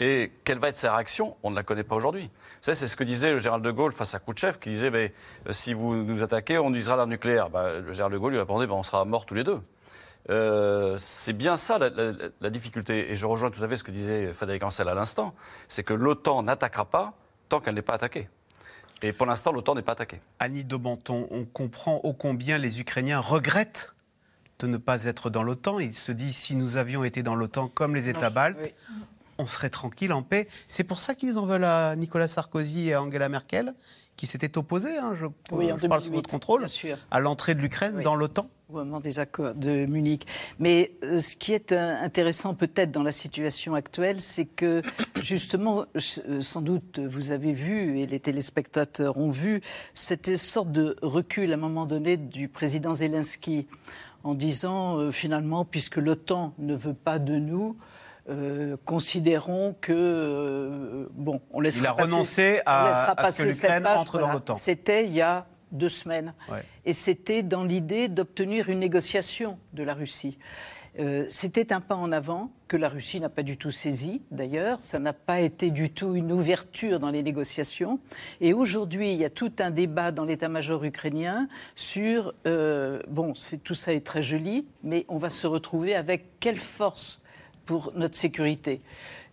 Et quelle va être sa réaction? On ne la connaît pas aujourd'hui. C'est ce que disait le général de Gaulle face à Khrouchtchev, qui disait euh, si vous nous attaquez, on utilisera l'arme nucléaire. Bah, le général de Gaulle lui répondait bah, on sera morts tous les deux. c'est bien ça la, difficulté. Et je rejoins tout à fait ce que disait Frédéric Ancel à l'instant c'est que l'OTAN n'attaquera pas tant qu'elle n'est pas attaquée. Et pour l'instant, l'OTAN n'est pas attaqué. Annie Daubenton, on comprend ô combien les Ukrainiens regrettent de ne pas être dans l'OTAN. Ils se disent si nous avions été dans l'OTAN comme les États baltes, on serait tranquille, en paix. C'est pour ça qu'ils en veulent à Nicolas Sarkozy et à Angela Merkel, qui s'étaient opposés, hein, je, je parle sous votre contrôle, à l'entrée de l'Ukraine dans l'OTAN au moment des accords de Munich. Mais euh, ce qui est euh, intéressant peut-être dans la situation actuelle, c'est que justement, euh, sans doute vous avez vu et les téléspectateurs ont vu cette sorte de recul à un moment donné du président Zelensky en disant finalement, puisque l'OTAN ne veut pas de nous, considérons que bon, on laissera Il a renoncé à, à ce que l'Ukraine entre dans l'OTAN. C'était il y a deux semaines. Et c'était dans l'idée d'obtenir une négociation de la Russie. Euh, c'était un pas en avant que la Russie n'a pas du tout saisi, d'ailleurs. Ça n'a pas été du tout une ouverture dans les négociations. Et aujourd'hui, il y a tout un débat dans l'état-major ukrainien sur, euh, bon, tout ça est très joli, mais on va se retrouver avec quelle force pour notre sécurité?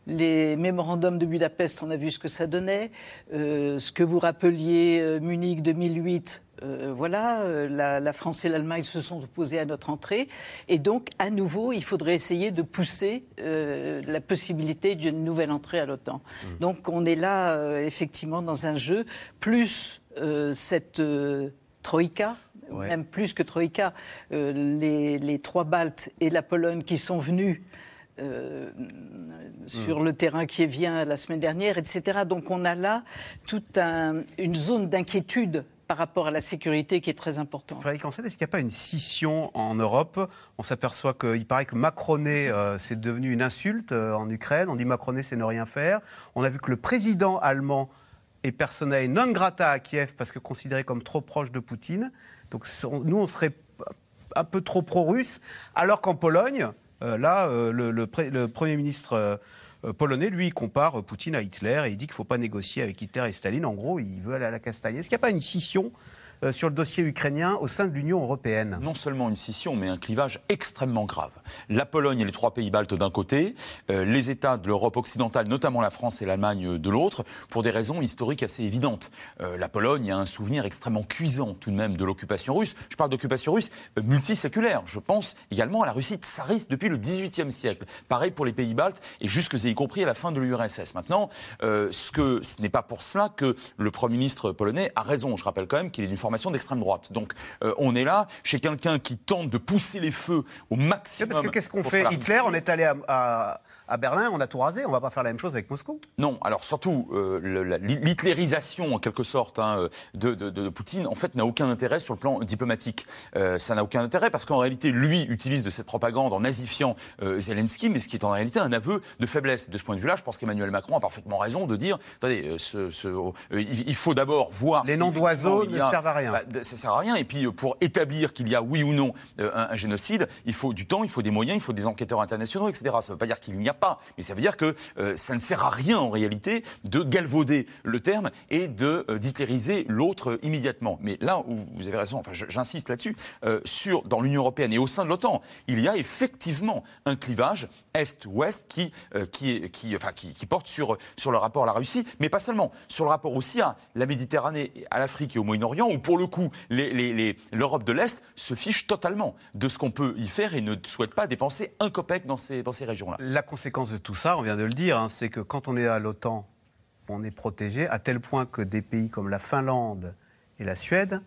Les mémorandums de Budapest, on a vu ce que ça donnait. Euh, ce que vous rappeliez, euh, Munich 2008, euh, voilà, la, France et l'Allemagne se sont opposés à notre entrée. Et donc, à nouveau, il faudrait essayer de pousser la possibilité d'une nouvelle entrée à l'OTAN. Mmh. Donc, on est là, effectivement, dans un jeu, plus cette troïka, même plus que troïka, les, les, trois Baltes et la Pologne qui sont venus euh, sur le terrain qui vient la semaine dernière, etc. Donc on a là toute une zone d'inquiétude par rapport à la sécurité qui est très importante. Frédéric Ansel, est-ce qu'il n'y a pas une scission en Europe? On s'aperçoit qu'il paraît que Macroné, euh, c'est devenu une insulte euh, en Ukraine. On dit Macroné, c'est ne rien faire. On a vu que le président allemand est personnel non grata à Kiev parce que considéré comme trop proche de Poutine. Donc nous, on serait un peu trop pro-russe, alors qu'en Pologne, là, euh, le, Premier ministre euh, polonais, lui, compare Poutine à Hitler et il dit qu'il ne faut pas négocier avec Hitler et Staline. En gros, il veut aller à la castagne. Est-ce qu'il n'y a pas une scission euh, sur le dossier ukrainien au sein de l'Union européenne Non seulement une scission, mais un clivage extrêmement grave. La Pologne et les trois pays baltes d'un côté, euh, les États de l'Europe occidentale, notamment la France et l'Allemagne de l'autre, pour des raisons historiques assez évidentes. Euh, la Pologne a un souvenir extrêmement cuisant tout de même de l'occupation russe. Je parle d'occupation russe multiséculaire. Je pense également à la Russie tsariste depuis le XVIIIe siècle. Pareil pour les pays baltes et jusque y compris à la fin de l'URSS. Maintenant, ce n'est pas pour cela que le Premier ministre polonais a raison. Je rappelle quand même qu'il est d'une formation d'extrême droite. Donc euh, on est là chez quelqu'un qui tente de pousser les feux au maximum. Parce que qu'est-ce qu'on fait Hitler, on est allé à, à, Berlin, on a tout rasé, on va pas faire la même chose avec Moscou Non, alors surtout, euh, l'hitlérisation en quelque sorte hein, de, de, Poutine, en fait, n'a aucun intérêt sur le plan diplomatique. Euh, ça n'a aucun intérêt parce qu'en réalité, lui utilise de cette propagande en nazifiant Zelensky, mais ce qui est en réalité un aveu de faiblesse. De ce point de vue-là, je pense qu'Emmanuel Macron a parfaitement raison de dire, attendez, ce, il, faut d'abord voir... Les noms d'oiseaux ne servent à rien. Bah, ça sert à rien. Et puis, pour établir qu'il y a oui ou non un, génocide, il faut du temps, il faut des moyens, il faut des enquêteurs internationaux, etc. Ça ne veut pas dire qu'il n'y a pas, mais ça veut dire que ça ne sert à rien en réalité de galvauder le terme et de d'hitlériser l'autre immédiatement. Mais là où vous avez raison, enfin, j'insiste là-dessus, sur dans l'Union européenne et au sein de l'OTAN, il y a effectivement un clivage est-ouest qui, qui, qui, enfin, qui porte sur, sur le rapport à la Russie, mais pas seulement, sur le rapport aussi à la Méditerranée, à l'Afrique et au Moyen-Orient, où pour le coup, l'Europe de l'Est se fiche totalement de ce qu'on peut y faire et ne souhaite pas dépenser un copec dans ces, dans ces régions-là. Conséquence de tout ça, on vient de le dire, hein, c'est que quand on est à l'OTAN, on est protégé, à tel point que des pays comme la Finlande et la Suède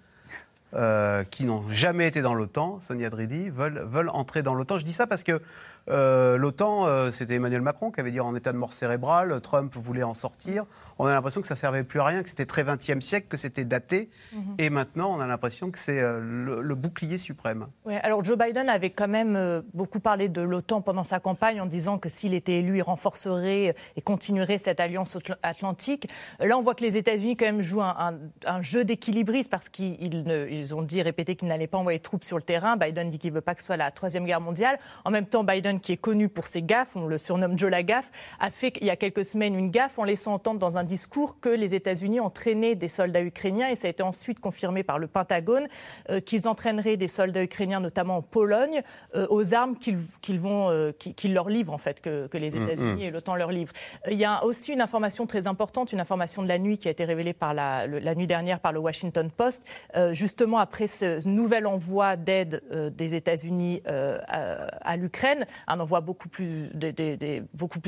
euh, qui n'ont jamais été dans l'OTAN, Sonia Dridi, veulent entrer dans l'OTAN. Je dis ça parce que euh, L'OTAN, euh, c'était Emmanuel Macron qui avait dit en état de mort cérébrale, Trump voulait en sortir. On a l'impression que ça servait plus à rien, que c'était très 20e siècle, que c'était daté. Mhm. Et maintenant, on a l'impression que c'est euh, le, bouclier suprême. alors Joe Biden avait quand même beaucoup parlé de l'OTAN pendant sa campagne en disant que s'il était élu, il renforcerait et continuerait cette alliance atlantique. Là, on voit que les États-Unis quand même jouent un, jeu d'équilibriste parce qu'ils ont dit, répété qu'ils n'allaient pas envoyer de troupes sur le terrain. Biden dit qu'il ne veut pas que ce soit la Troisième Guerre mondiale. En même temps, Biden qui est connu pour ses gaffes, on le surnomme Joe la gaffe, a fait il y a quelques semaines une gaffe en laissant entendre dans un discours que les États-Unis entraînaient des soldats ukrainiens et ça a été ensuite confirmé par le Pentagone euh, qu'ils entraîneraient des soldats ukrainiens, notamment en Pologne, euh, aux armes qu'ils vont, euh, leur livrent en fait, que, les mm, États-Unis mm. et l'OTAN leur livrent. Il y a aussi une information très importante, une information de la nuit qui a été révélée par la, la nuit dernière par le Washington Post, justement après ce nouvel envoi d'aide des États-Unis à, à l'Ukraine un envoi beaucoup plus,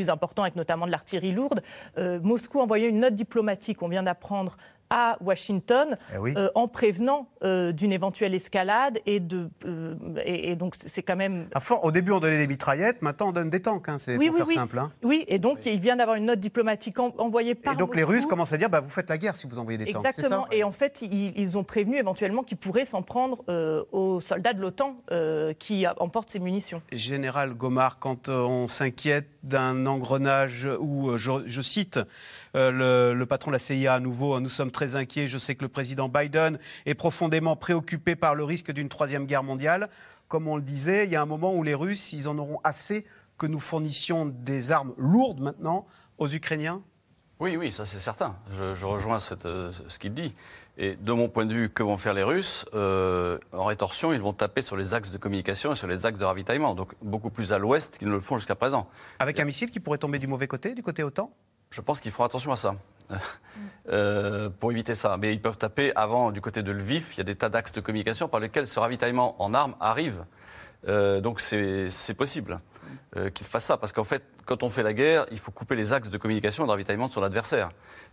important, avec notamment de l'artillerie lourde. Euh, Moscou a envoyé une note diplomatique, on vient d'apprendre, à Washington eh euh, en prévenant euh, d'une éventuelle escalade et de euh, et, donc c'est quand même. au début on donnait des mitraillettes, maintenant on donne des tanks, hein, c'est oui, pour oui, faire simple. Hein. Oui, et donc il vient d'avoir une note diplomatique envoyée par. Et donc les Russes commencent à dire bah, vous faites la guerre si vous envoyez des tanks. Exactement. Et en fait ils, ont prévenu éventuellement qu'ils pourraient s'en prendre aux soldats de l'OTAN qui emportent ces munitions. Général Gomard, quand on s'inquiète d'un engrenage où je, cite le, le, patron de la CIA à nouveau, nous sommes très très inquiet. Je sais que le président Biden est profondément préoccupé par le risque d'une troisième guerre mondiale. Comme on le disait, il y a un moment où les Russes, ils en auront assez que nous fournissions des armes lourdes maintenant aux Ukrainiens Oui, oui, ça c'est certain. Je, rejoins euh, ce qu'il dit. Et de mon point de vue, que vont faire les Russes? Euh, En rétorsion, ils vont taper sur les axes de communication et sur les axes de ravitaillement, donc beaucoup plus à l'ouest qu'ils ne le font jusqu'à présent. Avec un missile qui pourrait tomber du mauvais côté, du côté OTAN? Je pense qu'ils feront attention à ça. Euh, pour éviter ça. Mais ils peuvent taper avant du côté de Lviv. Il y a des tas d'axes de communication par lesquels ce ravitaillement en armes arrive. Euh, donc c'est possible euh, qu'ils fassent ça. Parce qu'en fait, quand on fait la guerre, il faut couper les axes de communication et de ravitaillement de son adversaire.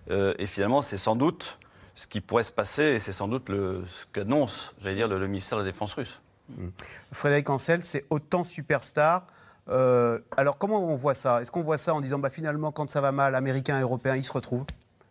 et finalement, c'est sans doute ce qui pourrait se passer et c'est sans doute ce qu'annonce, j'allais dire, le, ministère de la Défense russe. Mmh. Frédéric Ancel, c'est autant superstar. alors comment on voit ça? Est-ce qu'on voit ça en disant bah, finalement quand ça va mal, Américains et Européens, ils se retrouvent?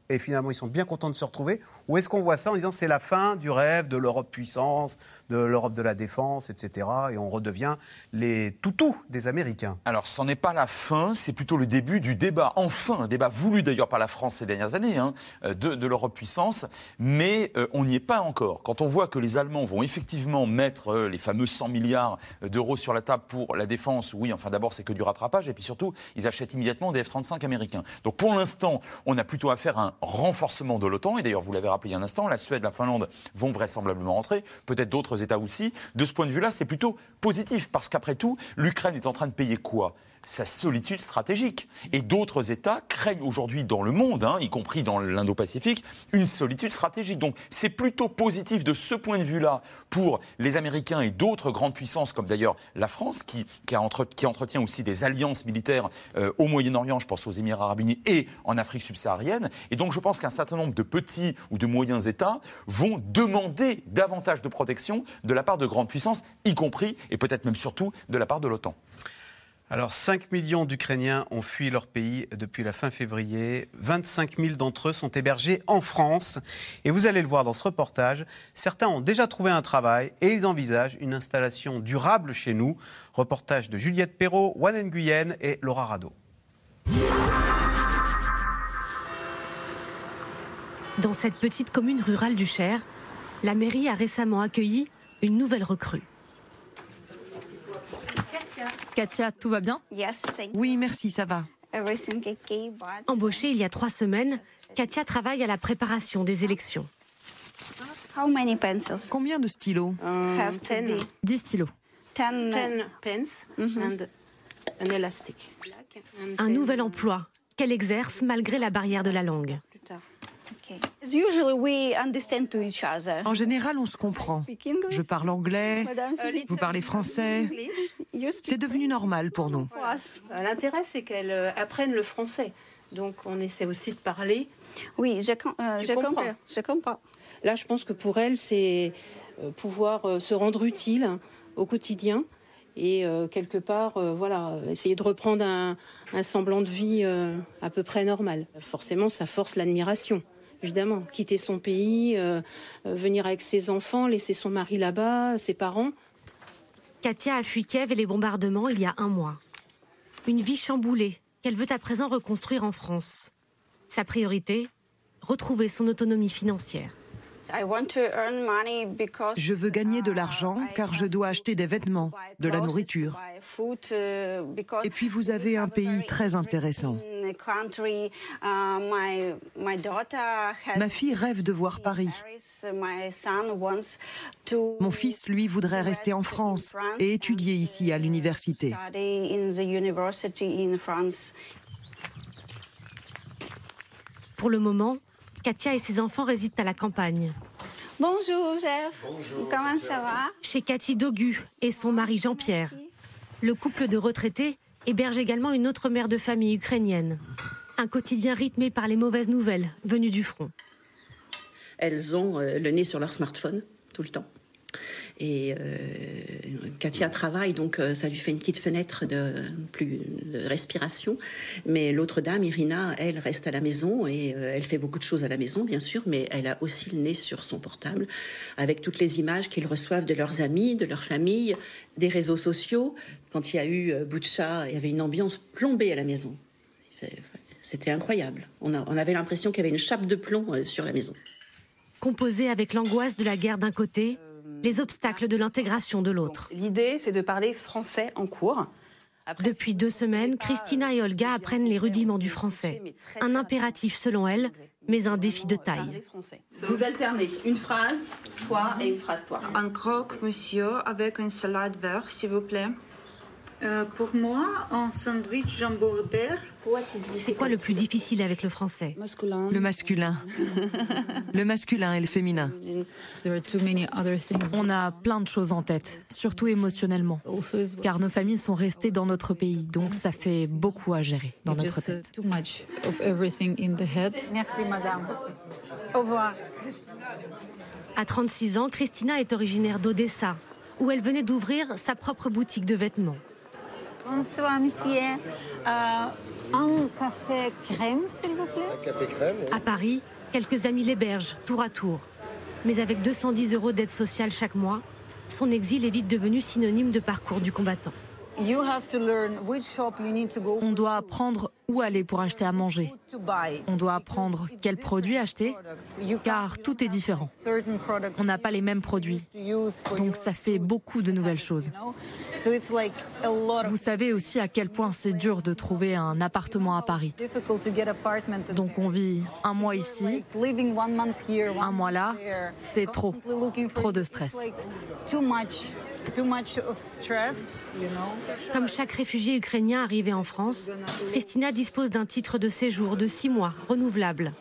Et finalement ils sont bien contents de se retrouver Ou est-ce qu'on voit ça en disant c'est la fin du rêve de l'Europe puissance, de l'Europe de la défense, etc. Et on redevient les toutous des Américains? Alors, ce n'est pas la fin, c'est plutôt le début du débat, enfin, un débat voulu d'ailleurs par la France ces dernières années, hein, de, l'Europe puissance, mais euh, on n'y est pas encore. Quand on voit que les Allemands vont effectivement mettre euh, les fameux 100 milliards d'euros sur la table pour la défense, oui, enfin d'abord c'est que du rattrapage, et puis surtout, ils achètent immédiatement des F-35 américains. Donc pour l'instant, on a plutôt affaire à un renforcement de l'OTAN, et d'ailleurs vous l'avez rappelé un instant, la Suède, la Finlande vont vraisemblablement rentrer, peut-être d'autres États aussi. De ce point de vue-là, c'est plutôt positif, parce qu'après tout, l'Ukraine est en train de payer quoi? Sa solitude stratégique. Et d'autres États craignent aujourd'hui dans le monde, hein, y compris dans l'Indo-Pacifique, une solitude stratégique. Donc c'est plutôt positif de ce point de vue-là pour les Américains et d'autres grandes puissances, comme d'ailleurs la France, qui, qui, entretient aussi des alliances militaires euh, au Moyen-Orient, je pense aux Émirats arabes unis, et en Afrique subsaharienne. Et donc je pense qu'un certain nombre de petits ou de moyens États vont demander davantage de protection de la part de grandes puissances, y compris et peut-être même surtout de la part de l'OTAN. Alors 5 millions d'Ukrainiens ont fui leur pays depuis la fin février. 25 000 d'entre eux sont hébergés en France. Et vous allez le voir dans ce reportage, certains ont déjà trouvé un travail et ils envisagent une installation durable chez nous. Reportage de Juliette Perrault, Wan Nguyen et Laura Rado. Dans cette petite commune rurale du Cher, La mairie a récemment accueilli une nouvelle recrue. Katia, tout va bien Oui, merci, ça va. Embauchée il y a trois semaines, Katia travaille à la préparation des élections. Combien de stylos? 10 stylos. Un nouvel emploi qu'elle exerce malgré la barrière de la langue. En général, on se comprend. Je parle anglais, vous parlez français. C'est devenu normal pour nous. L'intérêt, c'est qu'elle euh, apprenne le français. Donc, on essaie aussi de parler. Oui, je, euh, je comprends. Je comprends. Là, je pense que pour elle, c'est euh, pouvoir se rendre utile au quotidien et quelque part, voilà, essayer de reprendre un, un semblant de vie à peu près normal. Forcément, ça force l'admiration évidemment. Quitter son pays, euh, euh, venir avec ses enfants, laisser son mari là-bas, ses parents. Katia a fui Kiev et les bombardements il y a un mois. Une vie chamboulée qu'elle veut à présent reconstruire en France. Sa priorité Retrouver son autonomie financière. Je veux gagner de l'argent car je dois acheter des vêtements, de la nourriture. Et puis vous avez un pays très intéressant. Ma fille rêve de voir Paris. Mon fils, lui, voudrait rester en France et étudier ici à l'université. Pour le moment, Katia et ses enfants résident à la campagne. Bonjour, Jeff. Bonjour. Comment ça va? Chez Cathy Dogu et son mari Jean-Pierre. Le couple de retraités héberge également une autre mère de famille ukrainienne. Un quotidien rythmé par les mauvaises nouvelles venues du front. Elles ont euh, le nez sur leur smartphone tout le temps. Et euh, Katia travaille, donc euh, ça lui fait une petite fenêtre de, plus, de respiration. Mais l'autre dame, Irina, elle reste à la maison et euh, elle fait beaucoup de choses à la maison, bien sûr, mais elle a aussi le nez sur son portable avec toutes les images qu'ils reçoivent de leurs amis, de leur famille, des réseaux sociaux. Quand il y a eu Butcha, il y avait une ambiance plombée à la maison. C'était incroyable. On, on avait l'impression qu'il y avait une chape de plomb sur la maison. Composée avec l'angoisse de la guerre d'un côté les obstacles de l'intégration de l'autre. L'idée, c'est de parler français en cours. Depuis deux semaines, Christina et Olga apprennent les rudiments du français. Un impératif selon elles, mais un défi de taille. Vous alternez une phrase, toi, et une phrase, toi. Un croque, monsieur, avec une salade verte, s'il vous plaît. Euh, pour moi, un sandwich jambon beurre. C'est quoi le plus difficile avec le français? Le masculin. le masculin et le féminin. On a plein de choses en tête, surtout émotionnellement, car nos familles sont restées dans notre pays, donc ça fait beaucoup à gérer dans notre tête. Merci madame. Au revoir. À 36 ans, Christina est originaire d'Odessa, où elle venait d'ouvrir sa propre boutique de vêtements. Bonsoir, monsieur. Euh, un café crème, s'il vous plaît. Un café crème. À Paris, quelques amis l'hébergent, tour à tour. Mais avec 210 euros d'aide sociale chaque mois, son exil est vite devenu synonyme de parcours du combattant. On doit apprendre où aller pour acheter à manger. On doit apprendre quels produits acheter, car tout est différent. On n'a pas les mêmes produits. Donc ça fait beaucoup de nouvelles choses. Vous savez aussi à quel point c'est dur de trouver un appartement à Paris. Donc on vit un mois ici, un mois là. C'est trop, trop de stress. Comme chaque réfugié ukrainien arrivé en France, Christina dispose d'un titre de séjour de six mois, renouvelable.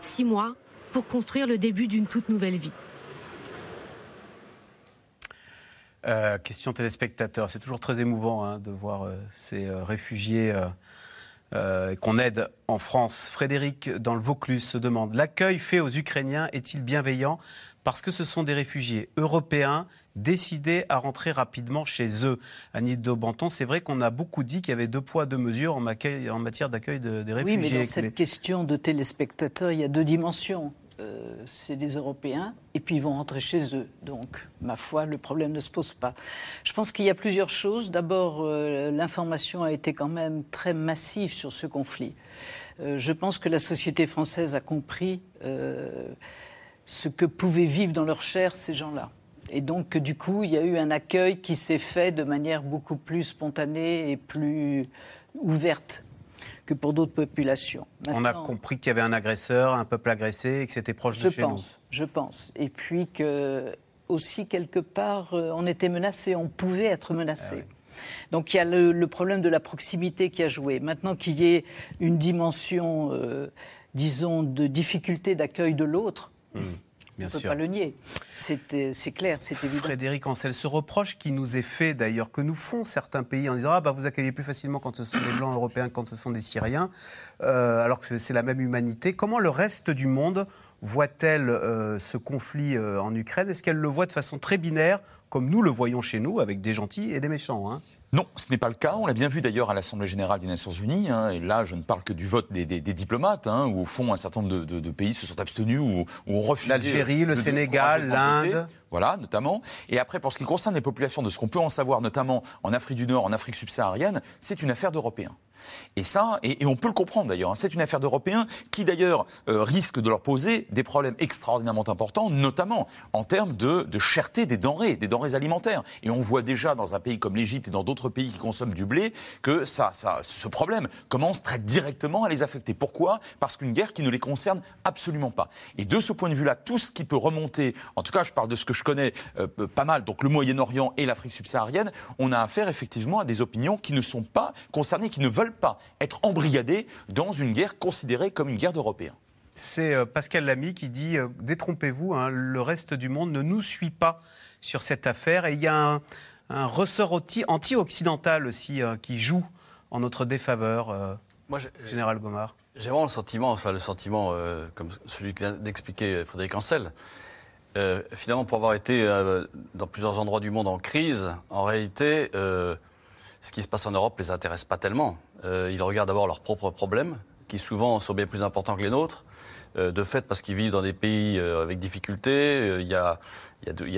Six mois pour construire le début d'une toute nouvelle vie. Euh, question téléspectateur, c'est toujours très émouvant hein, de voir euh, ces euh, réfugiés qu'on aide en France. Frédéric, dans le Vaucluse, se demande l'accueil fait aux Ukrainiens est-il bienveillant? Parce que ce sont des réfugiés européens décidés à rentrer rapidement chez eux. Annie Daubenton, c'est vrai qu'on a beaucoup dit qu'il y avait deux poids, deux mesures en, matière d'accueil des réfugiés. Oui, mais dans cette question de téléspectateurs, il y a deux dimensions. Euh, c'est des Européens et puis ils vont rentrer chez eux. Donc, ma foi, le problème ne se pose pas. Je pense qu'il y a plusieurs choses. D'abord, euh, l'information a été quand même très massive sur ce conflit. Euh, je pense que la société française a compris ce que pouvaient vivre dans leur chair ces gens-là. Et donc, du coup, il y a eu un accueil qui s'est fait de manière beaucoup plus spontanée et plus ouverte que pour d'autres populations. On a compris qu'il y avait un agresseur, un peuple agressé et que c'était proche de chez pense, nous. Je pense. Et puis que aussi quelque part, euh, on était menacé, on pouvait être menacé. Ah donc il y a le, problème de la proximité qui a joué. Maintenant qu'il y ait une dimension, euh, disons, de difficulté d'accueil de l'autre, mmh. On ne peut pas le nier. C'est clair, c'est évident. Frédéric Ancel, ce reproche qui nous est fait d'ailleurs, que nous font certains pays en disant ah, bah, vous accueillez plus facilement quand ce sont des Blancs européens que quand ce sont des Syriens, euh, alors que c'est la même humanité. Comment le reste du monde voit-elle euh, ce conflit euh, en Ukraine? Est-ce qu'elle le voit de façon très binaire, comme nous le voyons chez nous, avec des gentils et des méchants hein? Non, ce n'est pas le cas. On l'a bien vu d'ailleurs à l'Assemblée générale des Nations Unies. Hein, et là, je ne parle que du vote des, diplomates, hein, où au fond un certain nombre de, pays se sont abstenus ou, ont refusé. L'Algérie, le Sénégal, l'Inde. Voilà, notamment. Et après, pour ce qui concerne les populations, de ce qu'on peut en savoir, notamment en Afrique du Nord, en Afrique subsaharienne, c'est une affaire d'Européens. Et ça, et, on peut le comprendre d'ailleurs, hein. c'est une affaire d'Européens qui d'ailleurs euh, risque de leur poser des problèmes extraordinairement importants, notamment en termes de, de, cherté des denrées, des denrées alimentaires. Et on voit déjà dans un pays comme l'Égypte et dans d'autres pays qui consomment du blé que ça, ça, ce problème commence très directement à les affecter. Pourquoi? Parce qu'une guerre qui ne les concerne absolument pas. Et de ce point de vue-là, tout ce qui peut remonter, en tout cas je parle de ce que connais euh, pas mal, donc le Moyen-Orient et l'Afrique subsaharienne, on a affaire effectivement à des opinions qui ne sont pas concernées, qui ne veulent pas être embrigadés dans une guerre considérée comme une guerre d'Européens. C'est euh, Pascal Lamy qui dit euh, Détrompez-vous, hein, le reste du monde ne nous suit pas sur cette affaire. Et il y a un, ressort anti-occidental aussi euh, qui joue en notre défaveur, Moi, Général Gomard. J'ai vraiment le sentiment, enfin le sentiment comme celui que vient d'expliquer Frédéric Ancel. Finalement, pour avoir été dans plusieurs endroits du monde en crise, en réalité, ce qui se passe en Europe les intéresse pas tellement. Euh, ils regardent d'abord leurs propres problèmes, qui souvent sont bien plus importants que les nôtres. Euh, de fait, parce qu'ils vivent dans des pays euh, avec difficultés, il y,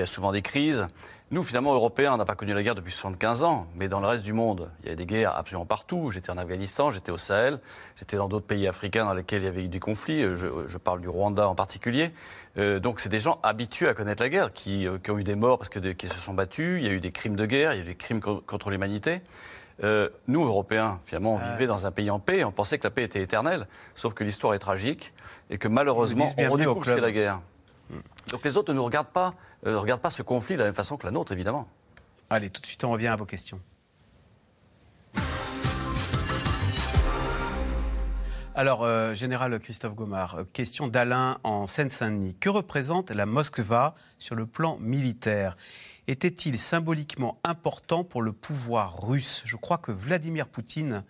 a souvent des crises. Nous, finalement, Européens, on n'a pas connu la guerre depuis 75 ans, mais dans le reste du monde, il y a des guerres absolument partout. J'étais en Afghanistan, j'étais au Sahel, j'étais dans d'autres pays africains dans lesquels il y avait eu des conflits. Je, parle du Rwanda en particulier. donc, c'est des gens habitués à connaître la guerre, qui, ont eu des morts parce qu'ils se sont battus. Il y a eu des crimes de guerre, il y a eu des crimes contre l'humanité. Euh, nous, Européens, finalement, on ah vivait dans un pays en paix, on pensait que la paix était éternelle, sauf que l'histoire est tragique et que malheureusement, on redécouvre ce la guerre. Hmm. Donc les autres ne nous regardent pas, euh, regardent pas ce conflit de la même façon que la nôtre, évidemment. Allez, tout de suite, on revient à vos questions. Alors, euh, Général Christophe Gomard, question d'Alain en Seine-Saint-Denis. Que représente la Moskva sur le plan militaire? Était-il symboliquement important pour le pouvoir russe? Je crois que Vladimir Poutine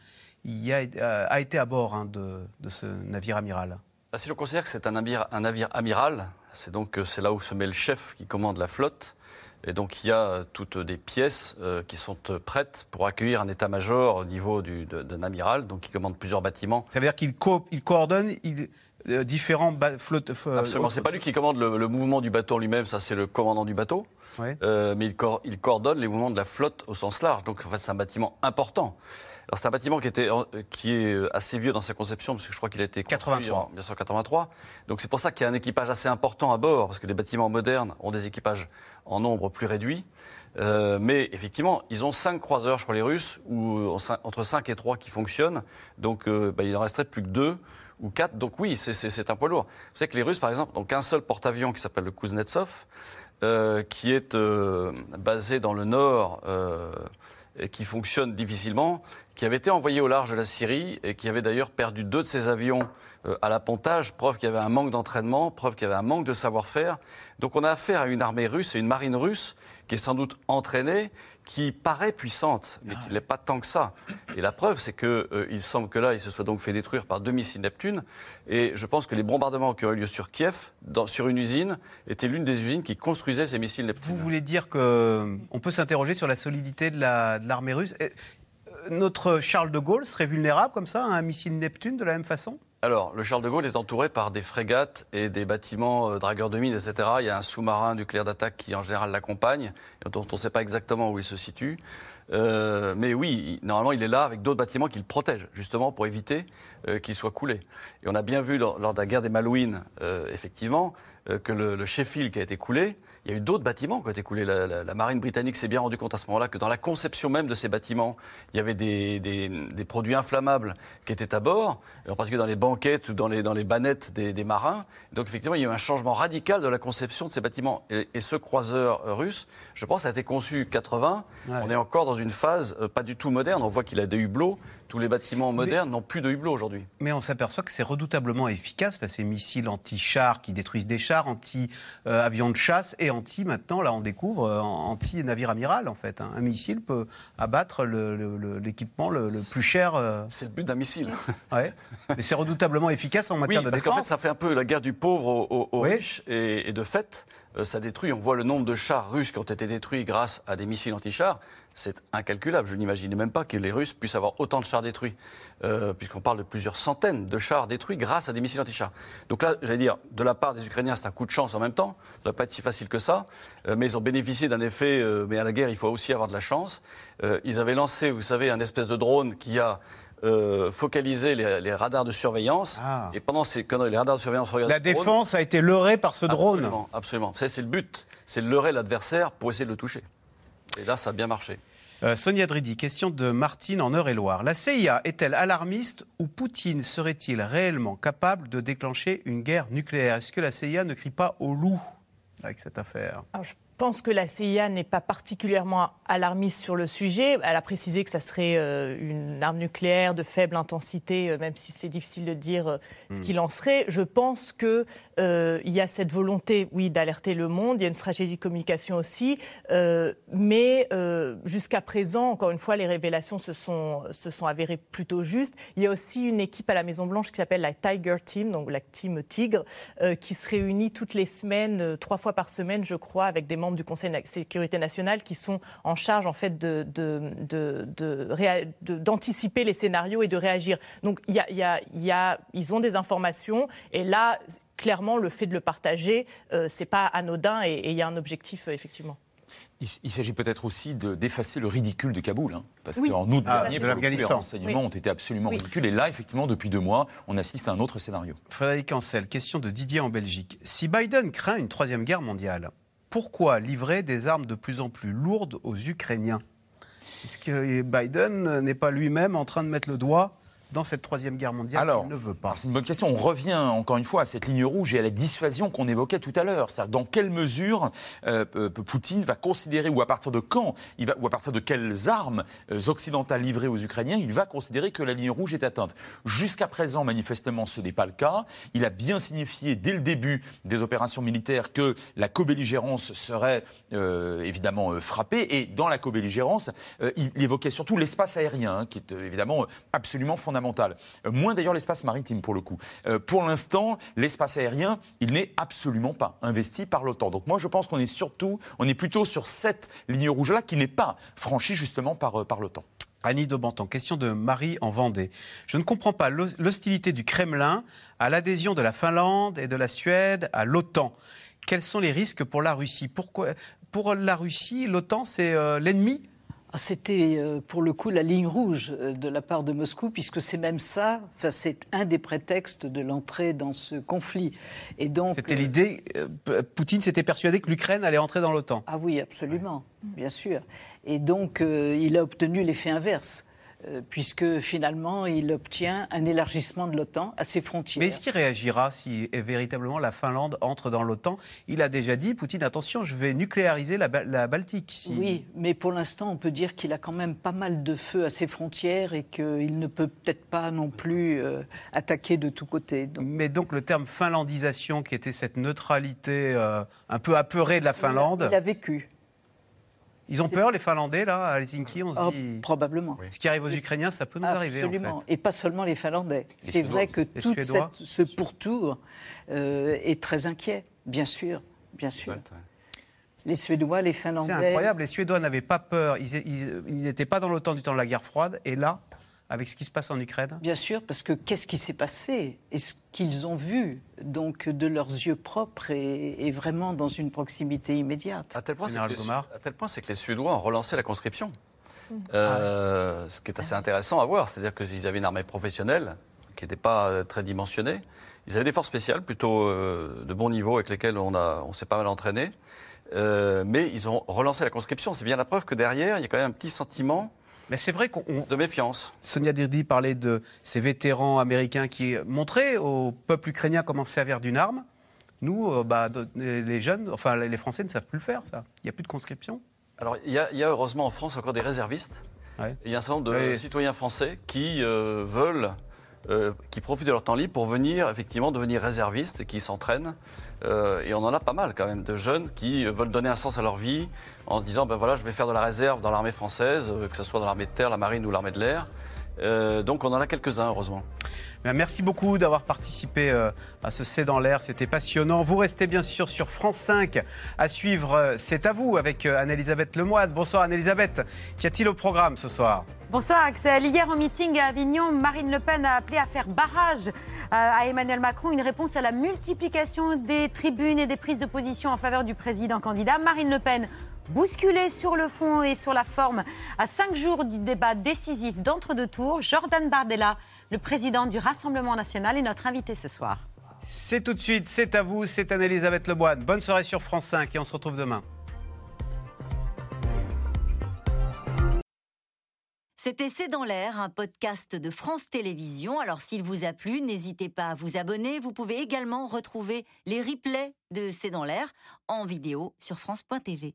y a, euh, été à bord hein, de, ce navire amiral. Bah, si on considère que c'est un navire, un navire amiral, c'est donc euh, c'est là où se met le chef qui commande la flotte. Et donc il y a euh, toutes des pièces qui sont prêtes pour accueillir un état-major au niveau d'un amiral, donc qui commande plusieurs bâtiments. Ça veut dire qu'il coordonne différents flottes. Absolument, c'est pas lui qui commande le, le mouvement du bateau lui-même, ça c'est le commandant du bateau. Euh, mais il, coordonne les mouvements de la flotte au sens large. Donc en fait, c'est un bâtiment important. Alors c'est un bâtiment qui, était, qui est assez vieux dans sa conception, parce que je crois qu'il a été construit 83. en 1983. Donc c'est pour ça qu'il y a un équipage assez important à bord, parce que les bâtiments modernes ont des équipages en nombre plus réduit. Euh, mais effectivement, ils ont cinq croiseurs, je crois, les Russes, ou entre 5 et 3 qui fonctionnent. Donc euh, bah, il en resterait plus que 2 ou 4. Donc oui, c'est un poids lourd. Vous savez que les Russes, par exemple, n'ont qu'un seul porte-avions qui s'appelle le Kuznetsov. Euh, qui est euh, basé dans le nord euh, qui fonctionne difficilement, qui avait été envoyé au large de la Syrie et qui avait d'ailleurs perdu deux de ses avions à l'appontage, preuve qu'il y avait un manque d'entraînement, preuve qu'il y avait un manque de savoir-faire. Donc on a affaire à une armée russe et une marine russe qui est sans doute entraînée qui paraît puissante, mais qui n'est pas tant que ça. Et la preuve, c'est qu'il euh, semble que là, il se soit donc fait détruire par deux missiles Neptune. Et je pense que les bombardements qui ont eu lieu sur Kiev, dans, sur une usine, étaient l'une des usines qui construisait ces missiles Neptune. Vous voulez dire qu'on euh, peut s'interroger sur la solidité de l'armée russe? Euh, Notre Charles de Gaulle serait vulnérable comme ça à un missile Neptune de la même façon? Alors, le Charles de Gaulle est entouré par des frégates et des bâtiments euh, dragueurs de mines, etc. Il y a un sous-marin nucléaire d'attaque qui, en général, l'accompagne, dont on ne sait pas exactement où il se situe. Euh, mais oui, normalement, il est là avec d'autres bâtiments qu'il protège, justement, pour éviter euh, qu'il soit coulé. Et on a bien vu lors, de la guerre des Malouines, effectivement, que le, Sheffield qui a été coulé, il y a eu d'autres bâtiments qui ont été coulés. La, marine britannique s'est bien rendu compte à ce moment-là que dans la conception même de ces bâtiments, il y avait des, produits inflammables qui étaient à bord, en particulier dans les banquettes ou dans les, dans les bannettes des, marins. Donc effectivement, il y a eu un changement radical de la conception de ces bâtiments. Et, ce croiseur russe, je pense, a été conçu 80. On est encore dans une phase euh, pas du tout moderne. On voit qu'il a des hublots. Tous les bâtiments modernes n'ont plus de hublots aujourd'hui. Mais on s'aperçoit que c'est redoutablement efficace, là, ces missiles anti-chars qui détruisent des chars, anti-avions de chasse et anti, maintenant, là, on découvre, euh, anti-navire amiral, en fait. Hein. Un missile peut abattre l'équipement le, plus cher. Euh. C'est le but d'un missile. ouais. Mais c'est redoutablement efficace en matière de parce défense. Parce qu'en fait, ça fait un peu la guerre du pauvre aux, riches. Et, et, de fait, euh, ça détruit. On voit le nombre de chars russes qui ont été détruits grâce à des missiles anti-chars c'est incalculable. Je n'imaginais même pas que les Russes puissent avoir autant de chars détruits, euh, puisqu'on parle de plusieurs centaines de chars détruits grâce à des missiles anti-chars. Donc là, j'allais dire, de la part des Ukrainiens, c'est un coup de chance en même temps. Ça ne va pas être si facile que ça, euh, mais ils ont bénéficié d'un effet. Euh, mais à la guerre, il faut aussi avoir de la chance. ils avaient lancé, vous savez, un espèce de drone qui a focalisé les, radars de surveillance. Ah. Et pendant ces les radars de surveillance La défense a été leurrée par ce drone. Absolument, absolument. C'est le but. C'est leurrer l'adversaire pour essayer de le toucher. Et là, ça a bien marché. Euh, Sonia Dridi, question de Martine en Eure-et-Loire. La CIA est-elle alarmiste ou Poutine serait-il réellement capable de déclencher une guerre nucléaire? Est-ce que la CIA ne crie pas au loup avec cette affaire? Je pense que la CIA n'est pas particulièrement alarmiste sur le sujet. Elle a précisé que ça serait euh, une arme nucléaire de faible intensité, euh, même si c'est difficile de dire euh, ce hmm. qu'il en serait. Je pense qu'il y a cette volonté, oui, d'alerter le monde. Il y a une stratégie de communication aussi. mais jusqu'à présent, encore une fois, les révélations se sont, se sont avérées plutôt justes. Il y a aussi une équipe à la Maison-Blanche qui s'appelle la Tiger Team, donc la Team Tigre, qui se réunit toutes les semaines, trois fois par semaine, je crois, avec des membres du Conseil de sécurité nationale qui sont en charge en fait d'anticiper les scénarios et de réagir. Donc il y a, ils ont des informations et là clairement le fait de le partager euh, c'est pas anodin et il y a un objectif euh, effectivement. Il, s'agit peut-être aussi d'effacer le ridicule de Kaboul, hein, parce qu'en août ah, dernier, les renseignements ont été absolument ridicules. Et là, effectivement, depuis deux mois, on assiste à un autre scénario. Frédéric Ancel, question de Didier en Belgique. Si Biden craint une troisième guerre mondiale, pourquoi livrer des armes de plus en plus lourdes aux Ukrainiens? Est-ce que Biden n'est pas lui-même en train de mettre le doigt dans cette troisième guerre mondiale Alors, ne veut pas C'est une bonne question. On revient encore une fois à cette ligne rouge et à la dissuasion qu'on évoquait tout à l'heure. C'est-à-dire dans quelle mesure euh, euh, Poutine va considérer, ou à partir de quand, il va, ou à partir de quelles armes euh, occidentales livrées aux Ukrainiens, il va considérer que la ligne rouge est atteinte? Jusqu'à présent, manifestement, ce n'est pas le cas. Il a bien signifié dès le début des opérations militaires que la co-belligérance serait évidemment frappée. Et dans la co-belligérance, il évoquait surtout l'espace aérien, hein, qui est évidemment absolument fondamental euh, moins d'ailleurs l'espace maritime pour le coup. Euh, pour l'instant, l'espace aérien, il n'est absolument pas investi par l'OTAN. Donc moi, je pense qu'on est surtout, on est plutôt sur cette ligne rouge-là qui n'est pas franchie justement par, euh, par l'OTAN. Annie de Banton, question de Marie en Vendée. Je ne comprends pas l'hostilité du Kremlin à l'adhésion de la Finlande et de la Suède à l'OTAN. Quels sont les risques pour la Russie? Pourquoi Pour la Russie, l'OTAN, c'est l'ennemi? C'était euh, pour le coup la ligne rouge euh, de la part de Moscou, puisque c'est même ça, enfin, c'est un des prétextes de l'entrée dans ce conflit. Et donc, c'était l'idée. Euh, Poutine s'était persuadé que l'Ukraine allait entrer dans l'OTAN. Ah oui, absolument, bien sûr. Et donc, il a obtenu l'effet inverse. Euh, puisque finalement il obtient un élargissement de l'OTAN à ses frontières. Mais est-ce qu'il réagira si véritablement la Finlande entre dans l'OTAN? Il a déjà dit, Poutine, attention, je vais nucléariser la, Baltique. Oui, mais pour l'instant on peut dire qu'il a quand même pas mal de feu à ses frontières et qu'il ne peut peut-être pas non plus euh, attaquer de tous côtés. Mais donc le terme finlandisation, qui était cette neutralité euh, un peu apeurée de la Finlande... Il a vécu. Ils ont peur, les Finlandais, là, à Helsinki On se oh, dit. Probablement. Ce qui arrive aux Ukrainiens, ça peut nous arriver. Absolument. Et pas seulement les Finlandais. C'est vrai que tout ce pourtour euh, est très inquiet, bien sûr. Bien sûr. Les Suédois, les Finlandais. C'est incroyable. Les Suédois n'avaient pas peur. Ils n'étaient pas dans l'OTAN du temps de la guerre froide. Et là, avec ce qui se passe en Ukraine Bien sûr, parce que qu'est-ce qui s'est passé? Et ce qu'ils ont vu, donc de leurs yeux propres et, vraiment dans une proximité immédiate? À tel point, c'est que, les Suédois ont relancé la conscription. Mmh. Euh, ce qui est assez intéressant à voir, c'est-à-dire qu'ils avaient une armée professionnelle qui n'était pas euh, très dimensionnée Ils avaient des forces spéciales plutôt de bon niveau avec lesquelles on, on s'est pas mal entraîné. mais ils ont relancé la conscription. C'est bien la preuve que derrière, il y a quand même un petit sentiment mais c'est vrai qu'on. De méfiance. Sonia Dirdi parlait de ces vétérans américains qui montraient au peuple ukrainien comment servir d'une arme. Nous, euh, bah, les jeunes, enfin les Français ne savent plus le faire, ça. Il n'y a plus de conscription. Alors, il y, a, heureusement en France encore des réservistes. Il y a un certain nombre de citoyens français qui euh, veulent, euh, qui profitent de leur temps libre pour venir, effectivement, devenir réservistes qui s'entraînent. et on en a pas mal, quand même, de jeunes qui veulent donner un sens à leur vie en se disant ben voilà, je vais faire de la réserve dans l'armée française, que ce soit dans l'armée de terre, la marine ou l'armée de l'air. donc, on en a quelques-uns, heureusement. Merci beaucoup d'avoir participé euh, à ce C'est dans l'air, c'était passionnant. Vous restez bien sûr sur France 5 à suivre euh, C'est à vous avec euh, Anne-Elisabeth Lemoine. Bonsoir Anne-Elisabeth, qu'y a-t-il au programme ce soir? Bonsoir Axel. Hier en meeting à Avignon, Marine Le Pen a appelé à faire barrage à Emmanuel Macron, une réponse à la multiplication des tribunes et des prises de position en faveur du président candidat. Marine Le Pen bousculée sur le fond et sur la forme à cinq jours du débat décisif d'entre-deux tours. Jordan Bardella le président du Rassemblement national est notre invité ce soir. C'est tout de suite, c'est à vous, c'est Anne-Elisabeth Leboine. Bonne soirée sur France 5 et on se retrouve demain. C'était C'est dans l'air, un podcast de France Télévisions. Alors s'il vous a plu, n'hésitez pas à vous abonner. Vous pouvez également retrouver les replays de C'est dans l'air en vidéo sur France.tv.